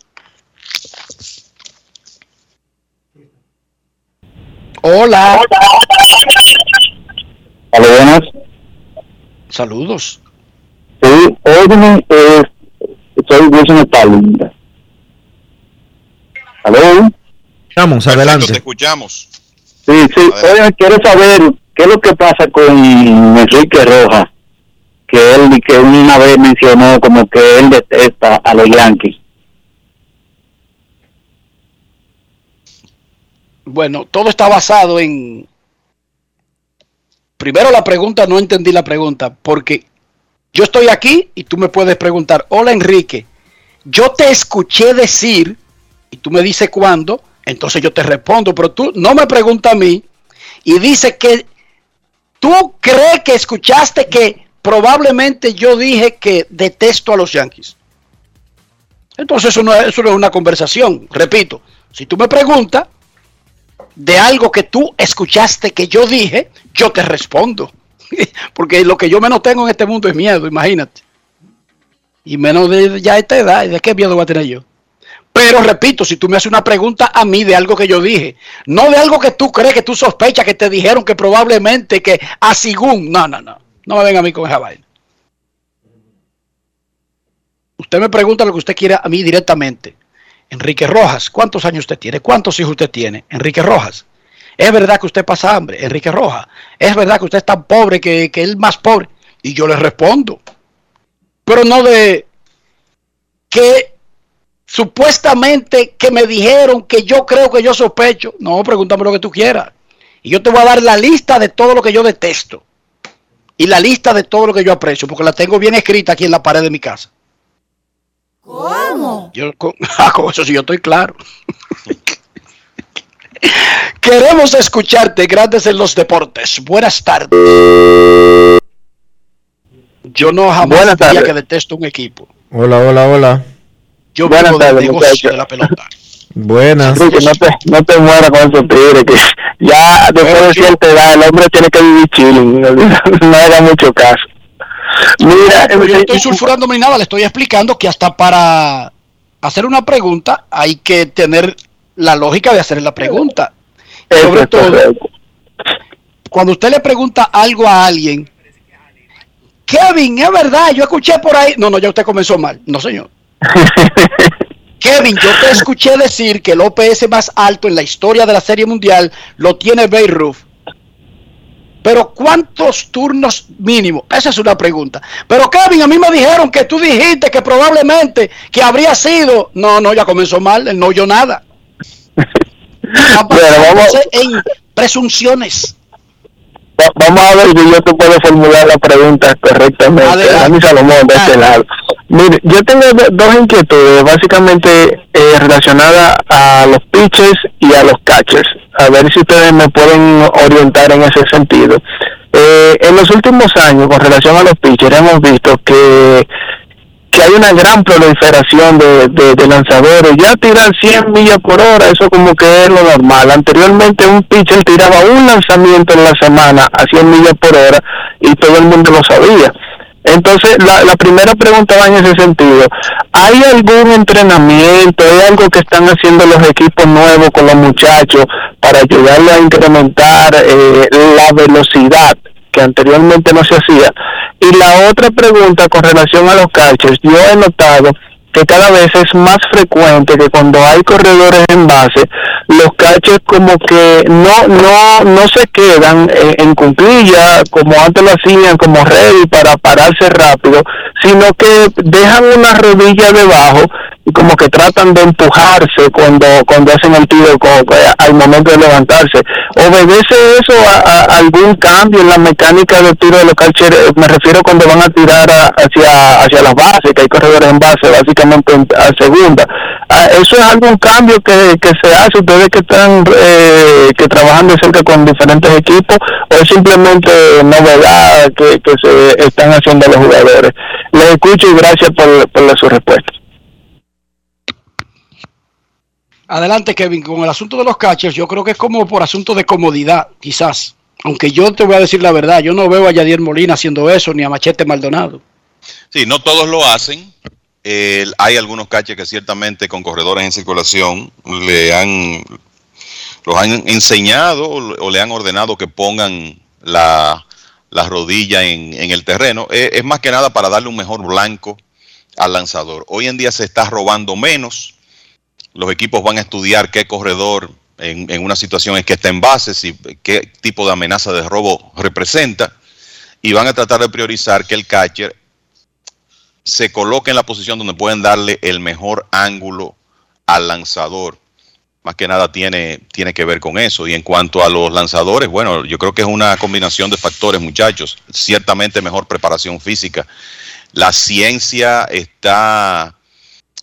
Hola. Hola, buenas. Saludos. Sí, óyeme, eh, soy Wilson Stalin. ¿Aló? Vamos, adelante. Te escuchamos. Sí, sí. Oye, quiero saber qué es lo que pasa con Enrique Rojas, que él que una vez mencionó como que él detesta a los Yankees. Bueno, todo está basado en... Primero la pregunta, no entendí la pregunta, porque yo estoy aquí y tú me puedes preguntar, hola Enrique, yo te escuché decir, y tú me dices cuándo, entonces yo te respondo, pero tú no me preguntas a mí y dice que tú crees que escuchaste que probablemente yo dije que detesto a los Yankees. Entonces eso no, es, eso no es una conversación, repito, si tú me preguntas de algo que tú escuchaste que yo dije, yo te respondo. Porque lo que yo menos tengo en este mundo es miedo, imagínate. Y menos de ya esta edad, ¿de qué miedo voy a tener yo? Pero repito, si tú me haces una pregunta a mí de algo que yo dije, no de algo que tú crees, que tú sospechas, que te dijeron que probablemente, que asigún, no, no, no, no me venga a mí con esa vaina. Usted me pregunta lo que usted quiera a mí directamente. Enrique Rojas, ¿cuántos años usted tiene? ¿Cuántos hijos usted tiene? Enrique Rojas. ¿Es verdad que usted pasa hambre? Enrique Rojas. ¿Es verdad que usted es tan pobre que, que él más pobre? Y yo le respondo. Pero no de que supuestamente que me dijeron que yo creo que yo sospecho. No, pregúntame lo que tú quieras. Y yo te voy a dar la lista de todo lo que yo detesto. Y la lista de todo lo que yo aprecio, porque la tengo bien escrita aquí en la pared de mi casa. ¿Cómo? Yo con, ah, con eso sí yo estoy claro. Queremos escucharte, grandes en los deportes. Buenas tardes. Yo no jamás Buenas diría tardes. que detesto un equipo. Hola, hola, hola. Yo Buenas vivo del tardes, negocio muchacho. de la pelota. Buenas. No te, no te mueras con esos tigres, que ya después de cierta edad el hombre tiene que vivir chilling, no, no haga mucho caso. Mira, No, yo estoy sulfurándome ni nada, le estoy explicando que hasta para hacer una pregunta hay que tener la lógica de hacer la pregunta. Sobre todo, cuando usted le pregunta algo a alguien, Kevin, es verdad, yo escuché por ahí. No, no, ya usted comenzó mal. No, señor. Kevin, yo te escuché decir que el OPS más alto en la historia de la Serie Mundial lo tiene Ruth. Pero ¿cuántos turnos mínimo? Esa es una pregunta. Pero Kevin, a mí me dijeron que tú dijiste que probablemente que habría sido. No, no, ya comenzó mal, él no oyó nada. Está basándose en presunciones. Va- Vamos a ver si yo te puedo formular la pregunta correctamente. Adelante. Salomón de este lado. Mire, yo tengo do- dos inquietudes básicamente eh, relacionadas a los pitchers y a los catchers. A ver si ustedes me pueden orientar en ese sentido. Eh, en los últimos años, con relación a los pitchers, hemos visto que que hay una gran proliferación de, de, lanzadores. Ya tirar 100 millas por hora, eso como que es lo normal. Anteriormente un pitcher tiraba un lanzamiento en la semana a 100 millas por hora y todo el mundo lo sabía. Entonces, la, la primera pregunta va en ese sentido. ¿Hay algún entrenamiento, hay algo que están haciendo los equipos nuevos con los muchachos para ayudarle a incrementar eh, la velocidad que anteriormente no se hacía? Y la otra pregunta con relación a los catchers, yo he notado que cada vez es más frecuente que cuando hay corredores en base, los catchers como que no no no se quedan en, en cumplilla como antes lo hacían como ready para pararse rápido, sino que dejan una rodilla debajo y como que tratan de empujarse cuando cuando hacen el tiro al momento de levantarse. ¿Obedece eso a, algún cambio en la mecánica de tiro de los catchers? Me refiero cuando van a tirar hacia hacia las bases, que hay corredores en base, básicamente en- a segunda. Ah, ¿Eso es algún cambio que, que se hace ustedes que están eh, que trabajan de cerca con diferentes equipos o es simplemente novedad que, se están haciendo los jugadores? Les escucho y gracias por, por su respuesta. Adelante, Kevin, con el asunto de los catchers, yo creo que es como por asunto de comodidad, quizás. Aunque yo te voy a decir la verdad, yo no veo a Yadier Molina haciendo eso, ni a Machete Maldonado. Sí, no todos lo hacen. El- hay algunos catchers que ciertamente con corredores en circulación le han los han enseñado o, le han ordenado que pongan la, la rodilla en, en el terreno. Eh, es más que nada para darle un mejor blanco al lanzador. Hoy en día se está robando menos. Los equipos van a estudiar qué corredor en, en una situación en que está en base, si, qué tipo de amenaza de robo representa, y van a tratar de priorizar que el catcher se coloque en la posición donde pueden darle el mejor ángulo al lanzador. Más que nada tiene, tiene que ver con eso. Y en cuanto a los lanzadores, bueno, yo creo que es una combinación de factores, muchachos. Ciertamente mejor preparación física. La ciencia está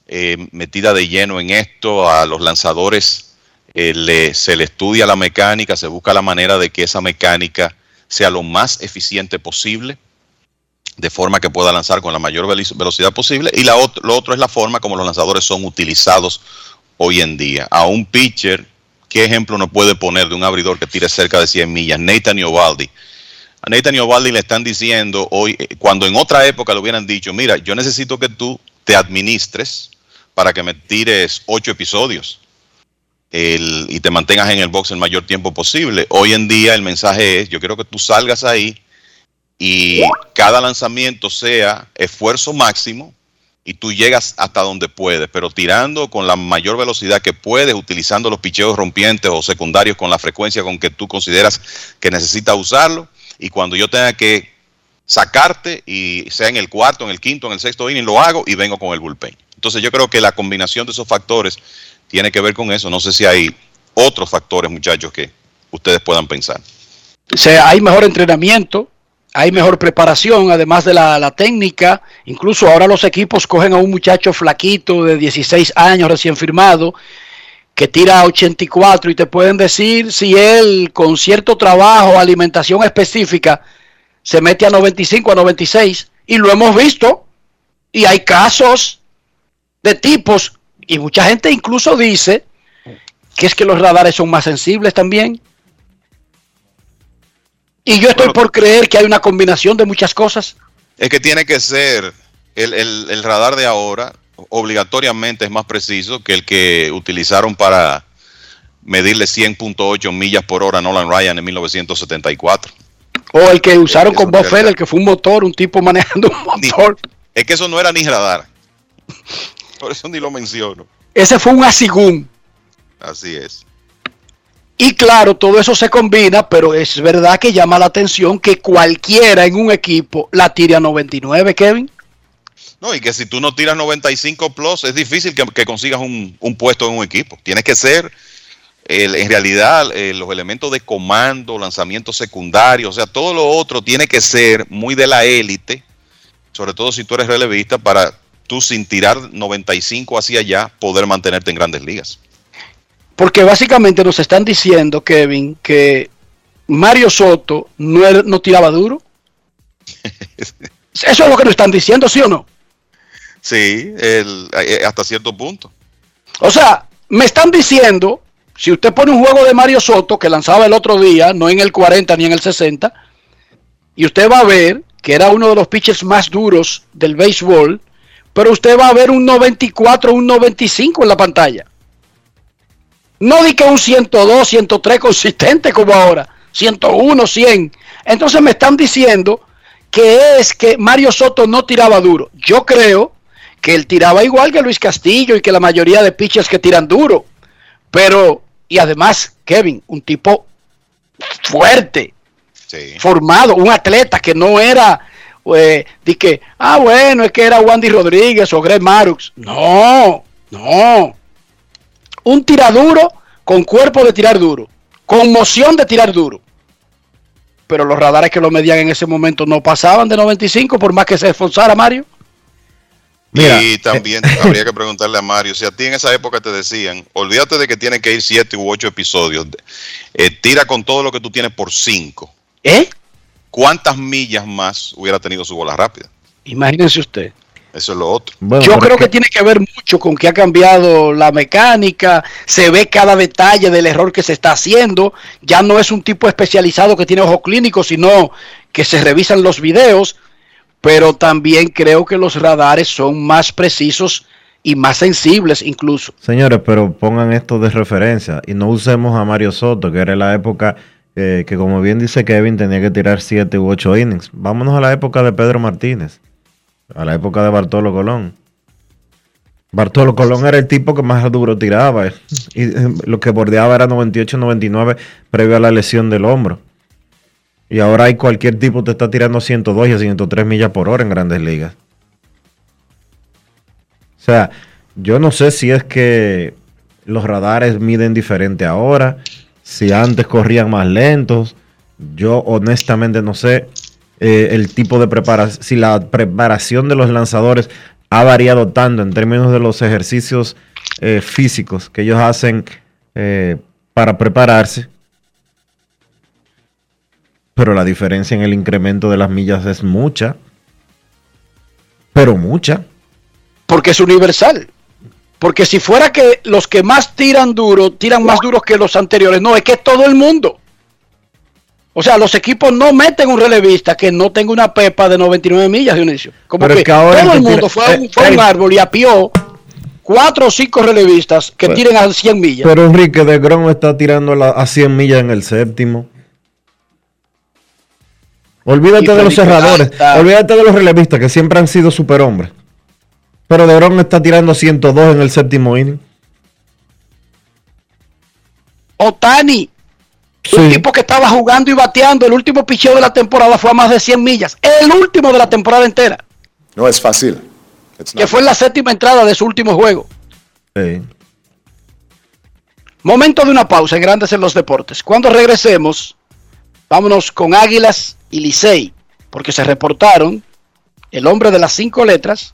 eh, metida de lleno en esto. A los lanzadores eh, le- se le estudia la mecánica, se busca la manera de que esa mecánica sea lo más eficiente posible de forma que pueda lanzar con la mayor velocidad posible. Y lo otro es la forma como los lanzadores son utilizados hoy en día. A un pitcher, ¿qué ejemplo nos puede poner de un abridor que tire cerca de 100 millas? Nathan Iovaldi. A Nathan Iovaldi le están diciendo hoy, eh, cuando en otra época le hubieran dicho, mira, yo necesito que tú te administres para que me tires ocho episodios y te mantengas en el box el mayor tiempo posible. Hoy en día el mensaje es, yo quiero que tú salgas ahí y cada lanzamiento sea esfuerzo máximo y tú llegas hasta donde puedes, pero tirando con la mayor velocidad que puedes, utilizando los picheos rompientes o secundarios con la frecuencia con que tú consideras que necesitas usarlo y cuando yo tenga que sacarte y sea en el cuarto, en el quinto, en el sexto inning, lo hago y vengo con el bullpen. Entonces yo creo que la combinación de esos factores tiene que ver con eso. No sé si hay otros factores, muchachos, que ustedes puedan pensar. O hay mejor entrenamiento, hay mejor preparación, además de la, la técnica. Incluso ahora los equipos cogen a un muchacho flaquito de 16 años recién firmado que tira a 84 y te pueden decir si él con cierto trabajo, alimentación específica, se mete a 95, a 96. Y lo hemos visto. Y hay casos de tipos, y mucha gente incluso dice que es que los radares son más sensibles también. Y yo estoy por creer que hay una combinación de muchas cosas. Es que tiene que ser el, el- el radar de ahora, obligatoriamente es más preciso que el que utilizaron para medirle 100.8 millas por hora a Nolan Ryan en 1974. O el que usaron con Bob Feller, que fue un motor, un tipo manejando un motor. Es que eso no era ni radar. Por eso ni lo menciono. Ese fue un asigún. Así es. Y claro, todo eso se combina, pero es verdad que llama la atención que cualquiera en un equipo la tire a 99, Kevin. No, y que si tú no tiras 95 plus, es difícil que, que consigas un, un puesto en un equipo. Tienes que ser, en realidad, eh, los elementos de comando, lanzamiento secundario, o sea, todo lo otro tiene que ser muy de la élite, sobre todo si tú eres relevista, para tú sin tirar 95 hacia allá, poder mantenerte en grandes ligas. Porque básicamente nos están diciendo, Kevin, que Mario Soto no, tiraba duro. Eso es lo que nos están diciendo, ¿sí o no? Sí, el- eh, hasta cierto punto. O sea, me están diciendo, si usted pone un juego de Mario Soto que lanzaba el otro día, no en el 40 ni en el 60, y usted va a ver que era uno de los pitchers más duros del béisbol, pero usted va a ver un 94, un 95 en la pantalla. No di que un 102, 103 consistente como ahora, 101, 100. Entonces me están diciendo que es que Mario Soto no tiraba duro. Yo creo que él tiraba igual que Luis Castillo y que la mayoría de pitchers que tiran duro. Pero, y además, Kevin, un tipo fuerte, formado, un atleta que no era eh, de que, ah, bueno, es que era Wandy Rodríguez o Greg Marux. No, no. Un tiraduro con cuerpo de tirar duro, con moción de tirar duro. Pero los radares que lo medían en ese momento no pasaban de 95 por más que se esforzara Mario. y también habría que preguntarle a Mario, si a ti en esa época te decían, olvídate de que tienen que ir siete u ocho episodios, eh, tira con todo lo que tú tienes por cinco. ¿Eh? ¿Cuántas millas más hubiera tenido su bola rápida? Imagínense usted. Eso es lo otro. Yo creo que tiene que ver mucho con que ha cambiado la mecánica, se ve cada detalle del error que se está haciendo, ya no es un tipo especializado que tiene ojo clínico, sino que se revisan los videos, pero también creo que los radares son más precisos y más sensibles incluso. Señores, pero pongan esto de referencia y no usemos a Mario Soto, que era la época eh, que como bien dice Kevin tenía que tirar 7 u 8 innings. Vámonos a la época de Pedro Martínez a la época de Bartolo Colón. Bartolo Colón era el tipo que más duro tiraba y eh, lo que bordeaba era 98-99 previo a la lesión del hombro. Y ahora hay cualquier tipo te está tirando 102 y 103 millas por hora en grandes ligas. O sea, yo no sé si es que los radares miden diferente ahora, si antes corrían más lentos. Yo honestamente no sé. Eh, el tipo de preparación, si la preparación de los lanzadores ha variado tanto en términos de los ejercicios eh, físicos que ellos hacen eh, para prepararse. Pero la diferencia en el incremento de las millas es mucha. Pero mucha. Porque es universal. Porque si fuera que los que más tiran duro, tiran más duros que los anteriores, no, es que todo el mundo. O sea, los equipos no meten un relevista que no tenga una pepa de 99 millas, Dionisio. Como que, todo el mundo fue, a un, eh, árbol y apió cuatro o cinco relevistas que tiren a 100 millas. Pero Enrique de Grom está tirando a 100 millas en el séptimo. Olvídate de los cerradores, olvídate de los relevistas que siempre han sido superhombres. Pero de Grom está tirando 102 en el séptimo inning. Otani un tipo que estaba jugando y bateando. El último picheo de la temporada fue a más de 100 millas. El último de la temporada entera. No es fácil. Que fue en la séptima entrada de su último juego. Momento de una pausa en Grandes en los Deportes. Cuando regresemos, vámonos con Águilas y Licey, porque se reportaron el hombre de las cinco letras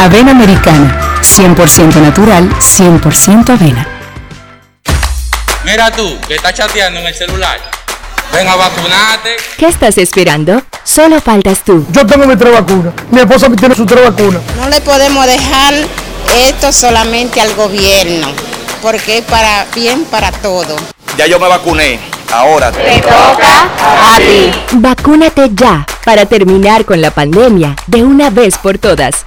Avena americana, 100% natural, 100% avena. Mira tú, que estás chateando en el celular. Ven a vacunarte. ¿Qué estás esperando? Solo faltas tú. Yo tengo mi tres vacunas. Mi esposa tiene su tres vacunas. No le podemos dejar esto solamente al gobierno, porque es para bien para todo. Ya yo me vacuné. Ahora te toca a ti. Vacúnate ya para terminar con la pandemia de una vez por todas.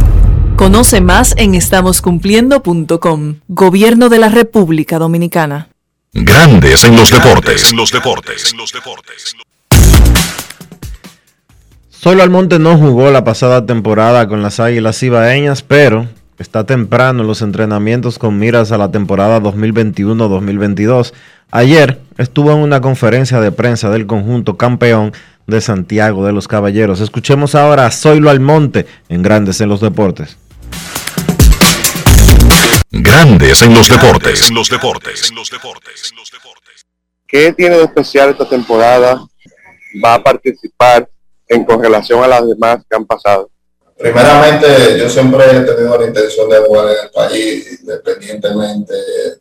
Conoce más en estamoscumpliendo.com. Gobierno de la República Dominicana. Grandes en los deportes. En los deportes. Solo Almonte no jugó la pasada temporada con las Águilas Ibaeñas, pero está temprano en los entrenamientos con miras a la temporada 2021-2022. Ayer estuvo en una conferencia de prensa del conjunto campeón de Santiago de los Caballeros. Escuchemos ahora a Zoilo Almonte en Grandes en los Deportes. Grandes en los deportes. En los deportes. ¿Qué tiene de especial esta temporada? ¿Va a participar en con relación a las demás que han pasado? Primeramente, yo siempre he tenido la intención de jugar en el país, independientemente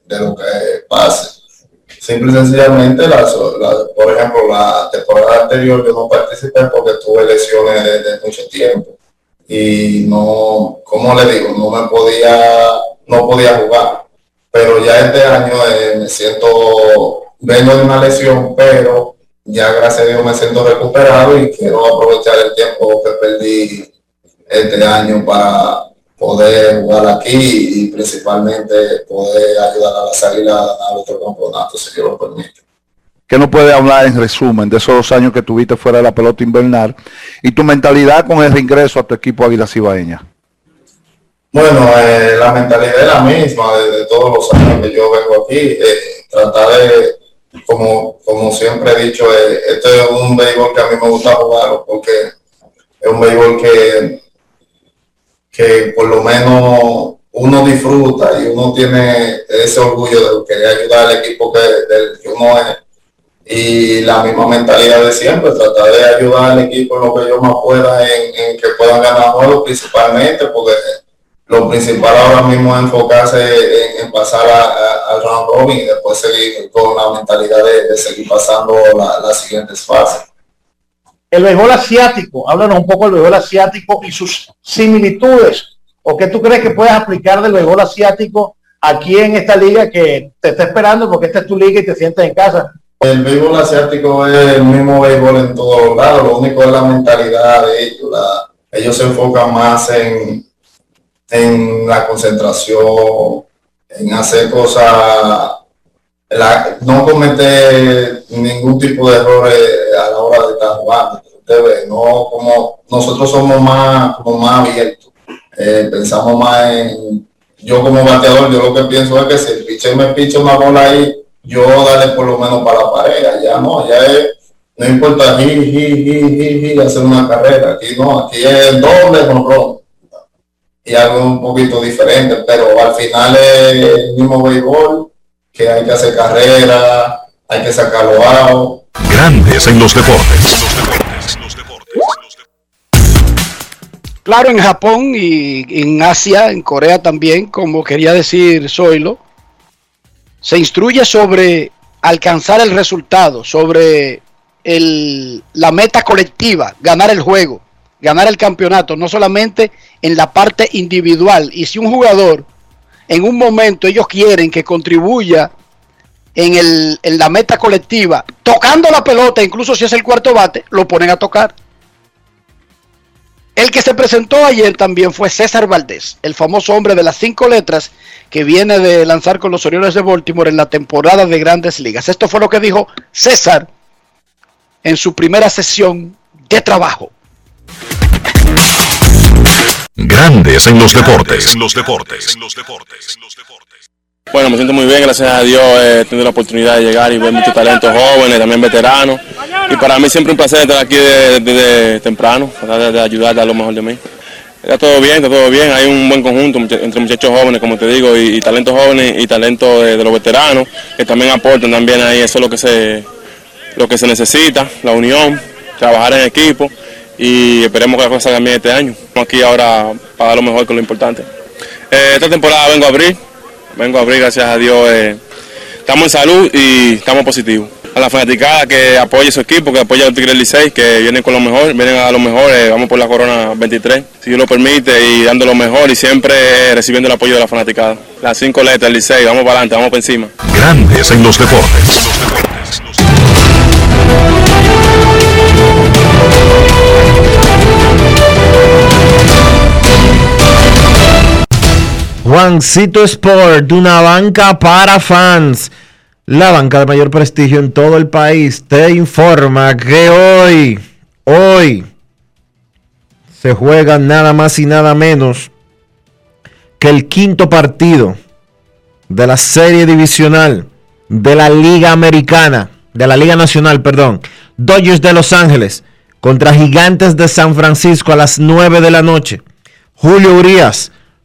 de lo que pase. Simple y sencillamente, la, por ejemplo, la temporada anterior yo no participé porque tuve lesiones de, mucho tiempo y no, como le digo, no me podía, no podía jugar. Pero ya este año eh, me siento, vengo de una lesión, pero ya gracias a Dios me siento recuperado y quiero aprovechar el tiempo que perdí este año para poder jugar aquí y principalmente poder ayudar a la águilas a ganar otro campeonato, si Dios lo permite. ¿Qué no puede hablar en resumen de esos dos años que tuviste fuera de la pelota invernal y tu mentalidad con el reingreso a tu equipo Águila Cibaeña? Bueno, eh, la mentalidad es la misma de, todos los años que yo vengo aquí. Eh, tratar de, como, como siempre he dicho, eh, este es un béisbol que a mí me gusta jugar porque es un béisbol que que por lo menos uno disfruta y uno tiene ese orgullo de querer ayudar al equipo que, del que uno es. Y la misma mentalidad de siempre, tratar de ayudar al equipo en lo que yo más pueda, en, que puedan ganar juegos principalmente, porque lo principal ahora mismo es enfocarse en, pasar al round robin y después seguir con la mentalidad de, seguir pasando las siguientes fases el béisbol asiático, háblanos un poco del béisbol asiático y sus similitudes, o qué tú crees que puedes aplicar del béisbol asiático aquí en esta liga que te está esperando porque esta es tu liga y te sientes en casa. El béisbol asiático es el mismo béisbol en todos lados, lo único es la mentalidad de ellos. ellos se enfocan más en, en la concentración, en hacer cosas, no cometer ningún tipo de errores a la hora de estar jugando. no como nosotros somos más, como más abiertos. Eh, pensamos más en yo como bateador, yo lo que pienso es que si el pitcher me picha una bola ahí, yo darle por lo menos para la pared, ya no, ya es, no importa ji, hacer una carrera, aquí no, aquí es doble con y algo un poquito diferente, pero al final es el mismo béisbol, que hay que hacer carrera, hay que sacarlo out. Grandes en los deportes. Claro, en Japón y en Asia, en Corea también, como quería decir Zoilo, se instruye sobre alcanzar el resultado, sobre el, la meta colectiva, ganar el juego, ganar el campeonato, no solamente en la parte individual. Y si un jugador en un momento ellos quieren que contribuya en, el, en la meta colectiva, tocando la pelota, incluso si es el cuarto bate, lo ponen a tocar. El que se presentó ayer también fue César Valdés, el famoso hombre de las cinco letras que viene de lanzar con los Orioles de Baltimore en la temporada de grandes ligas. Esto fue lo que dijo César en su primera sesión de trabajo. Grandes en los deportes. En los deportes. Bueno, me siento muy bien, gracias a Dios he tenido la oportunidad de llegar y ver muchos talentos jóvenes, también veteranos. Y para mí siempre un placer estar aquí desde, temprano, tratar de ayudar, dar lo mejor de mí. Está todo bien, está todo bien, hay un buen conjunto entre muchachos jóvenes, como te digo, y, talentos jóvenes y talentos de, los veteranos, que también aportan también ahí, eso es lo que se, lo que se necesita, la unión, trabajar en equipo y esperemos que las cosas bien este año. Estamos aquí ahora para dar lo mejor con lo importante. Eh, esta temporada vengo a abrir, vengo a abrir, gracias a Dios. Eh, estamos en salud y estamos positivos. A la fanaticada que apoye su equipo, que apoye al Tigre Licey, que vienen con lo mejor, vienen a lo mejor, eh, vamos por la Corona 23, si Dios lo permite, y dando lo mejor y siempre recibiendo el apoyo de la fanaticada. Las cinco letras Licey, vamos para adelante, vamos para encima. Grandes en los deportes. Juancito Sport, una banca para fans. La banca de mayor prestigio en todo el país te informa que hoy, hoy, se juega nada más y nada menos que el quinto partido de la serie divisional de la Liga Americana, de la Liga Nacional, perdón. Dodgers de Los Ángeles contra Gigantes de San Francisco a las 9 de la noche. Julio Urias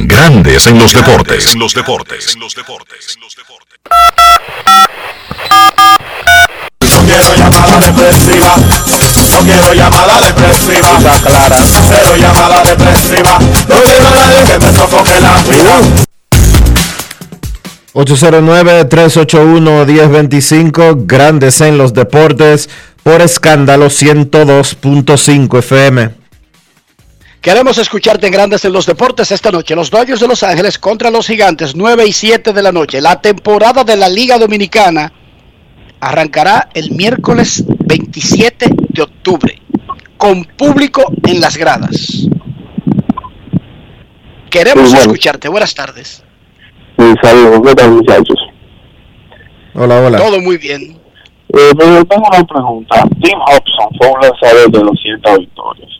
Grandes en los deportes. En los deportes. No quiero llamada depresiva. No quiero llamada depresiva. clara. Cero llamada depresiva. No quiero nadie que me sofoque la vida. 809-381-1025, Grandes en los Deportes, por escándalo 102.5 FM. Queremos escucharte en Grandes en los Deportes esta noche. Los Dodgers de Los Ángeles contra los Gigantes, 9 y 7 de la noche. La temporada de la Liga Dominicana arrancará el miércoles 27 de octubre, con público en las gradas. Queremos bueno. escucharte. Buenas tardes. Un saludo, ¿qué tal muchachos? Hola, hola. Todo muy bien. Eh, pero tengo una pregunta. Tim Hobson fue un lanzador de 200 victorias.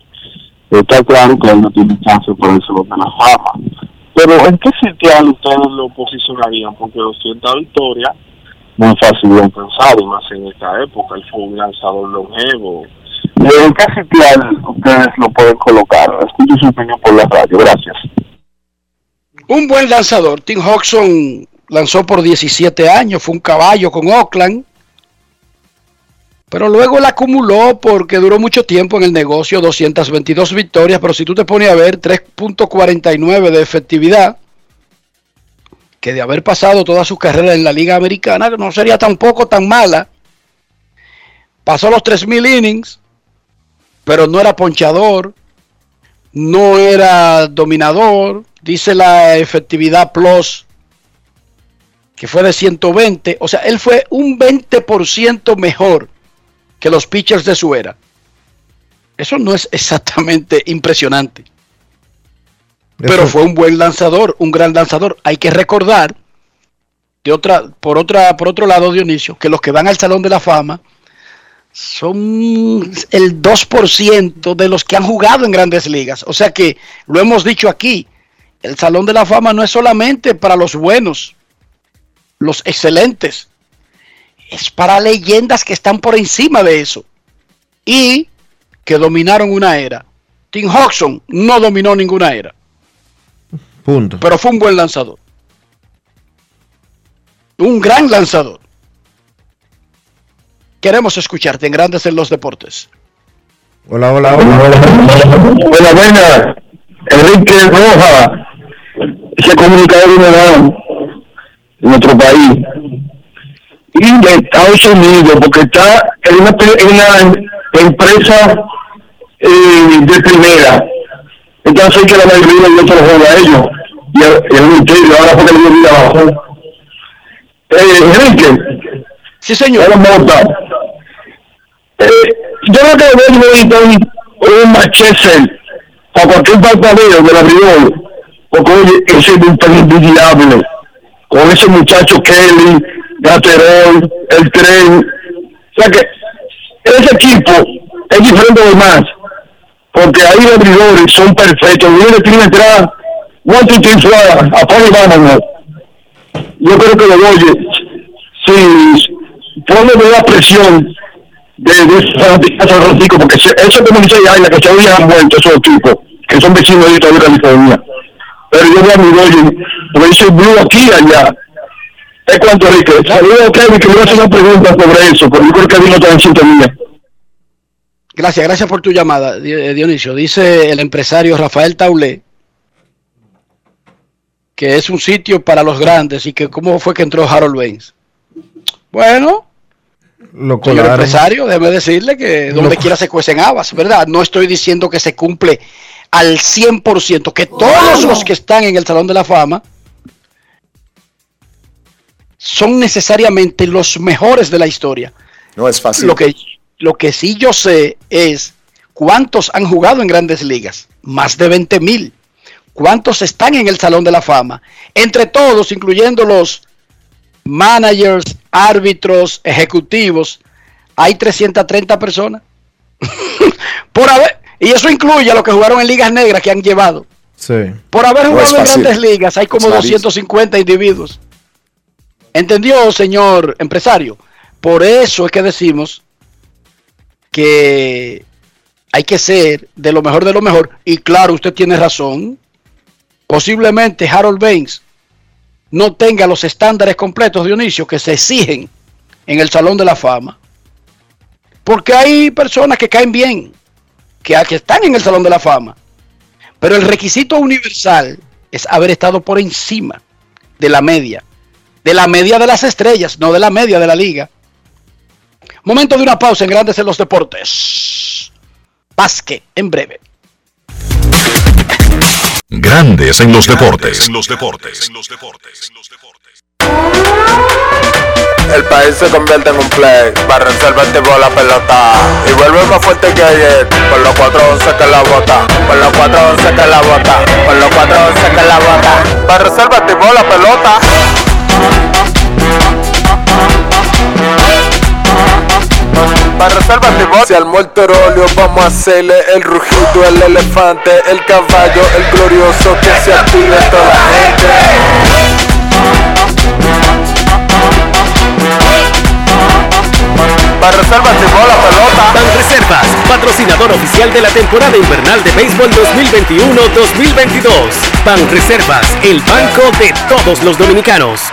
Está claro que él no tiene chance por el Salón de la Fama. Pero ¿en qué sitial ustedes lo posicionarían? Porque 200 victorias no es fácil de alcanzar, y más en esta época. Él fue un lanzador longevo. ¿En qué sitial ustedes lo pueden colocar? Escucho su opinión por la radio. Gracias. Un buen lanzador. Tim Hodgson lanzó por 17 años, fue un caballo con Oakland. Pero luego la acumuló porque duró mucho tiempo en el negocio, 222 victorias, pero si tú te pones a ver 3.49 de efectividad, que de haber pasado toda su carrera en la Liga Americana no sería tampoco tan mala. Pasó los 3.000 innings, pero no era ponchador, no era dominador, dice la efectividad plus que fue de 120, o sea, él fue un 20% mejor que los pitchers de su era. Eso no es exactamente impresionante. Pero fue un buen lanzador, un gran lanzador. Hay que recordar, de otra, por, otra, por otro lado, Dionisio, que los que van al Salón de la Fama son el 2% de los que han jugado en grandes ligas. O sea que, lo hemos dicho aquí, el Salón de la Fama no es solamente para los buenos, los excelentes, es para leyendas que están por encima de eso y que dominaron una era. Tim Hodgson no dominó ninguna era, Punto. pero fue un buen lanzador. Un gran lanzador. Queremos escucharte en Grandes en los Deportes. Hola, hola, hola. Hola, buenas. Enrique Roja, ese comunicador de nuestro país. Y de Estados Unidos, porque está en una, en una empresa eh, de primera. Entonces que la mayoría yo se lo juego a ellos. Y el, misterio, ahora porque le dio abajo. Eh, Enrique. Sí, señor. Mota. Eh, yo creo que debe necesitar un, un machete para cualquier parpadeo del abridor, porque oye, ese es un pelín diablo, con ese muchacho Kelly, Gaterol, el tren, o sea que ese equipo es diferente de demás, porque ahí los abridores son perfectos, uno tiene entrar, one, two, three, four, y vámonos. Yo creo que lo oye, si pone la presión de, de San Francisco, porque se- eso como dice Yaina, que se habían muerto esos equipos, que son vecinos de Italia, California. pero yo voy a mi Dodgers, porque yo blue aquí y allá. Es cuanto, Enrique. Saludos a Kevin, que le voy a hacer una pregunta sobre eso, porque yo creo que a mí no está en sintonía. Gracias, gracias por tu llamada, eh, Dionisio. Dice el empresario Rafael Taulé que es un sitio para los grandes y que cómo fue que entró Harold Baines. Bueno, Lo señor empresario, déjeme decirle que donde quiera se cuecen habas, ¿verdad? No estoy diciendo que se cumple al 100%, que todos los que están en el Salón de la Fama son necesariamente los mejores de la historia. No es fácil. Lo que, lo que sí yo sé es cuántos han jugado en grandes ligas. Más de 20 mil. ¿Cuántos están en el Salón de la Fama? Entre todos, incluyendo los managers, árbitros, ejecutivos, hay 330 personas. Por haber, y eso incluye a los que jugaron en ligas negras que han llevado. Sí. Por haber jugado en grandes ligas, hay como Es rarísimo. 250 individuos. ¿Entendió, señor empresario? Por eso es que decimos que hay que ser de lo mejor de lo mejor. Y claro, usted tiene razón. Posiblemente Harold Baines no tenga los estándares completos, Dionisio, que se exigen en el Salón de la Fama. Porque hay personas que caen bien, que, que están en el Salón de la Fama. Pero el requisito universal es haber estado por encima de la media. De la media de las estrellas, no de la media de la liga. Momento de una pausa en Grandes en los Deportes. Basque en breve. Grandes en los deportes. En los deportes. En los deportes. El país se convierte en un play, para reservar tipo la pelota y vuelve más fuerte que ayer, por los 411 que la bota, por los 411 que la bota, por los 411 que la bota, para reservar tipo la pelota. Para reservar tipo Si al muerto óleo vamos a hacerle el rugido, el elefante, el caballo, el glorioso que se active toda la gente. Para reservas tipo la pelota. Banreservas, patrocinador oficial de la temporada invernal de béisbol 2021-2022. Banreservas, el banco de todos los dominicanos.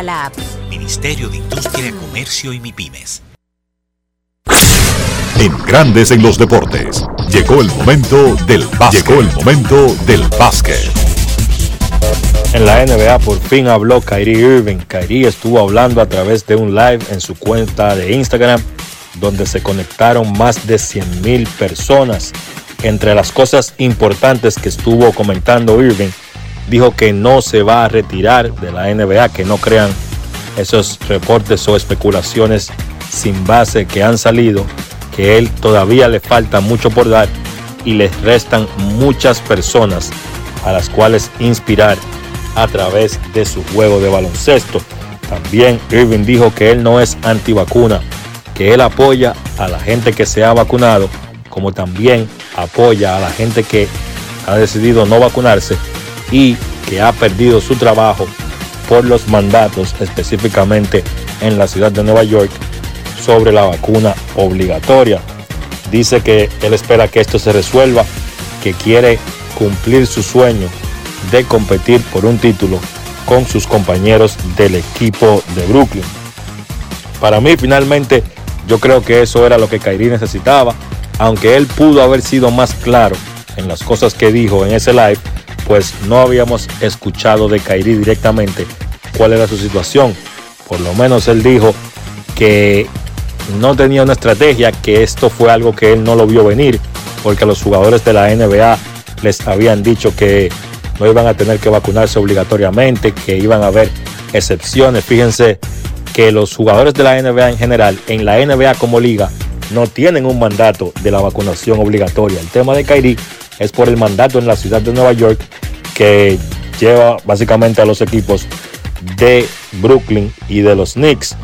la app. Ministerio de Industria, Comercio y MIPIMES. En Grandes en los deportes. Llegó el momento del básquet. Llegó el momento del básquet. En la NBA por fin habló Kyrie Irving. Kyrie estuvo hablando a través de un live en su cuenta de Instagram donde se conectaron más de 100 mil personas. Entre las cosas importantes que estuvo comentando Irving, dijo que no se va a retirar de la NBA, que no crean esos reportes o especulaciones sin base que han salido, que él todavía le falta mucho por dar y les restan muchas personas a las cuales inspirar a través de su juego de baloncesto. También Irving dijo que él no es antivacuna, que él apoya a la gente que se ha vacunado, como también apoya a la gente que ha decidido no vacunarse y que ha perdido su trabajo por los mandatos específicamente en la ciudad de Nueva York sobre la vacuna obligatoria. Dice que él espera que esto se resuelva, que quiere cumplir su sueño de competir por un título con sus compañeros del equipo de Brooklyn. Para mí finalmente yo creo que eso era lo que Kyrie necesitaba, aunque él pudo haber sido más claro en las cosas que dijo en ese live, pues no habíamos escuchado de Kyrie directamente cuál era su situación. Por lo menos él dijo que no tenía una estrategia, que esto fue algo que él no lo vio venir, porque los jugadores de la NBA les habían dicho que no iban a tener que vacunarse obligatoriamente, que iban a haber excepciones. Fíjense que los jugadores de la NBA en general, en la NBA como liga, no tienen un mandato de la vacunación obligatoria. El tema de Kyrie es por el mandato en la ciudad de Nueva York que lleva básicamente a los equipos de Brooklyn y de los Knicks.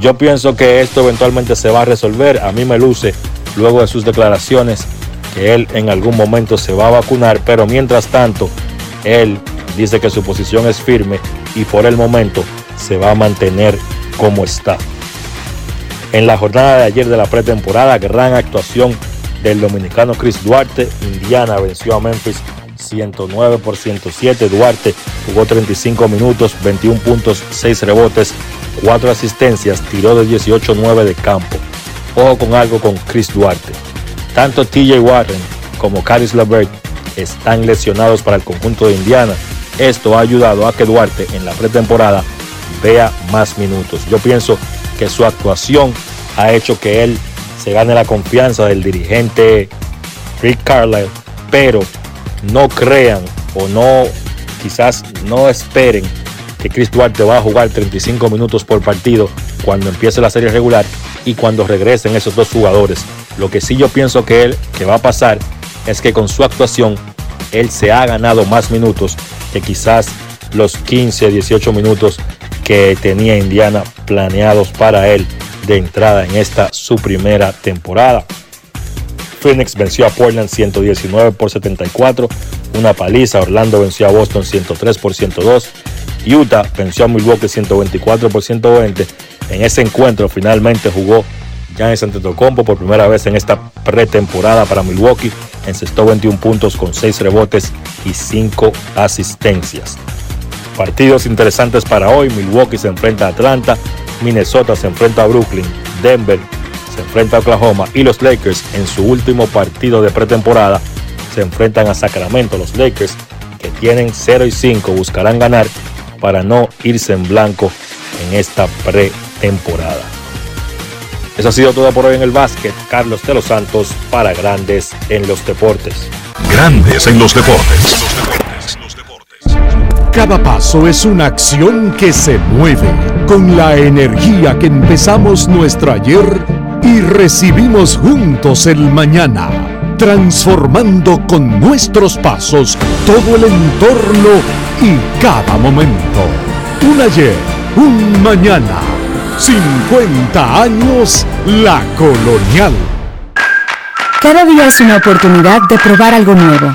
Yo pienso que esto eventualmente se va a resolver. A mí me luce luego de sus declaraciones que él en algún momento se va a vacunar, pero mientras tanto él dice que su posición es firme y por el momento se va a mantener como está. En la jornada de ayer de la pretemporada, gran actuación del dominicano Chris Duarte. Indiana venció a Memphis 109 por 107. Duarte jugó 35 minutos, 21 puntos, 6 rebotes, 4 asistencias, tiró de 18-9 de campo. Ojo con algo con Chris Duarte. Tanto TJ Warren como Caris LeVert están lesionados para el conjunto de Indiana. Esto ha ayudado a que Duarte en la pretemporada vea más minutos. Yo pienso que su actuación ha hecho que él se gane la confianza del dirigente Rick Carlisle, pero no crean o no, quizás no esperen que Chris Duarte va a jugar 35 minutos por partido cuando empiece la serie regular y cuando regresen esos dos jugadores. Lo que sí yo pienso que él que va a pasar es que con su actuación él se ha ganado más minutos que quizás los 15, 18 minutos que tenía Indiana planeados para él de entrada en esta su primera temporada. Phoenix venció a Portland 119 por 74, una paliza. Orlando venció a Boston 103 por 102. Utah venció a Milwaukee 124 por 120. En ese encuentro finalmente jugó Giannis Antetokounmpo por primera vez en esta pretemporada para Milwaukee. Encestó 21 puntos con 6 rebotes y 5 asistencias. Partidos interesantes para hoy. Milwaukee se enfrenta a Atlanta. Minnesota se enfrenta a Brooklyn. Denver se enfrenta a Oklahoma. Y los Lakers en su último partido de pretemporada se enfrentan a Sacramento. Los Lakers que tienen 0 y 5 buscarán ganar para no irse en blanco en esta pretemporada. Eso ha sido todo por hoy en el básquet. Carlos de los Santos para Grandes en los Deportes. Grandes en los deportes. Cada paso es una acción que se mueve con la energía que empezamos nuestro ayer y recibimos juntos el mañana, transformando con nuestros pasos todo el entorno y cada momento. Un ayer, un mañana, 50 años la colonial. Cada día es una oportunidad de probar algo nuevo.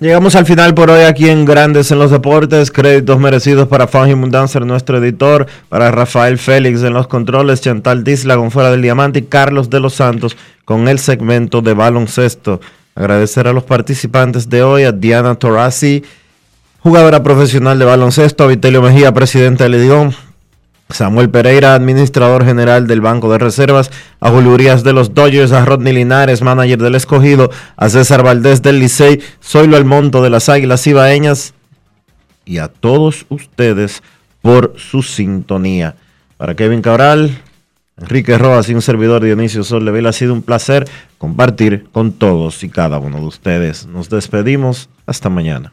Llegamos al final por hoy aquí en Grandes en los Deportes. Créditos merecidos para Fanny Mundanzer, nuestro editor, para Rafael Félix en los controles, Chantal Disla Fuera del Diamante y Carlos de los Santos con el segmento de baloncesto. Agradecer a los participantes de hoy, a Diana Torasi, jugadora profesional de baloncesto, a Vitelio Mejía, presidente del Lidigón, Samuel Pereira, administrador general del Banco de Reservas, a Julio Urias de los Dodgers, a Rodney Linares, manager del Escogido, a César Valdés del Licey, Zoilo Almonto de las Águilas Ibaeñas y a todos ustedes por su sintonía. Para Kevin Cabral, Enrique Rojas y un servidor Dionisio Solleville, ha sido un placer compartir con todos y cada uno de ustedes. Nos despedimos. Hasta mañana.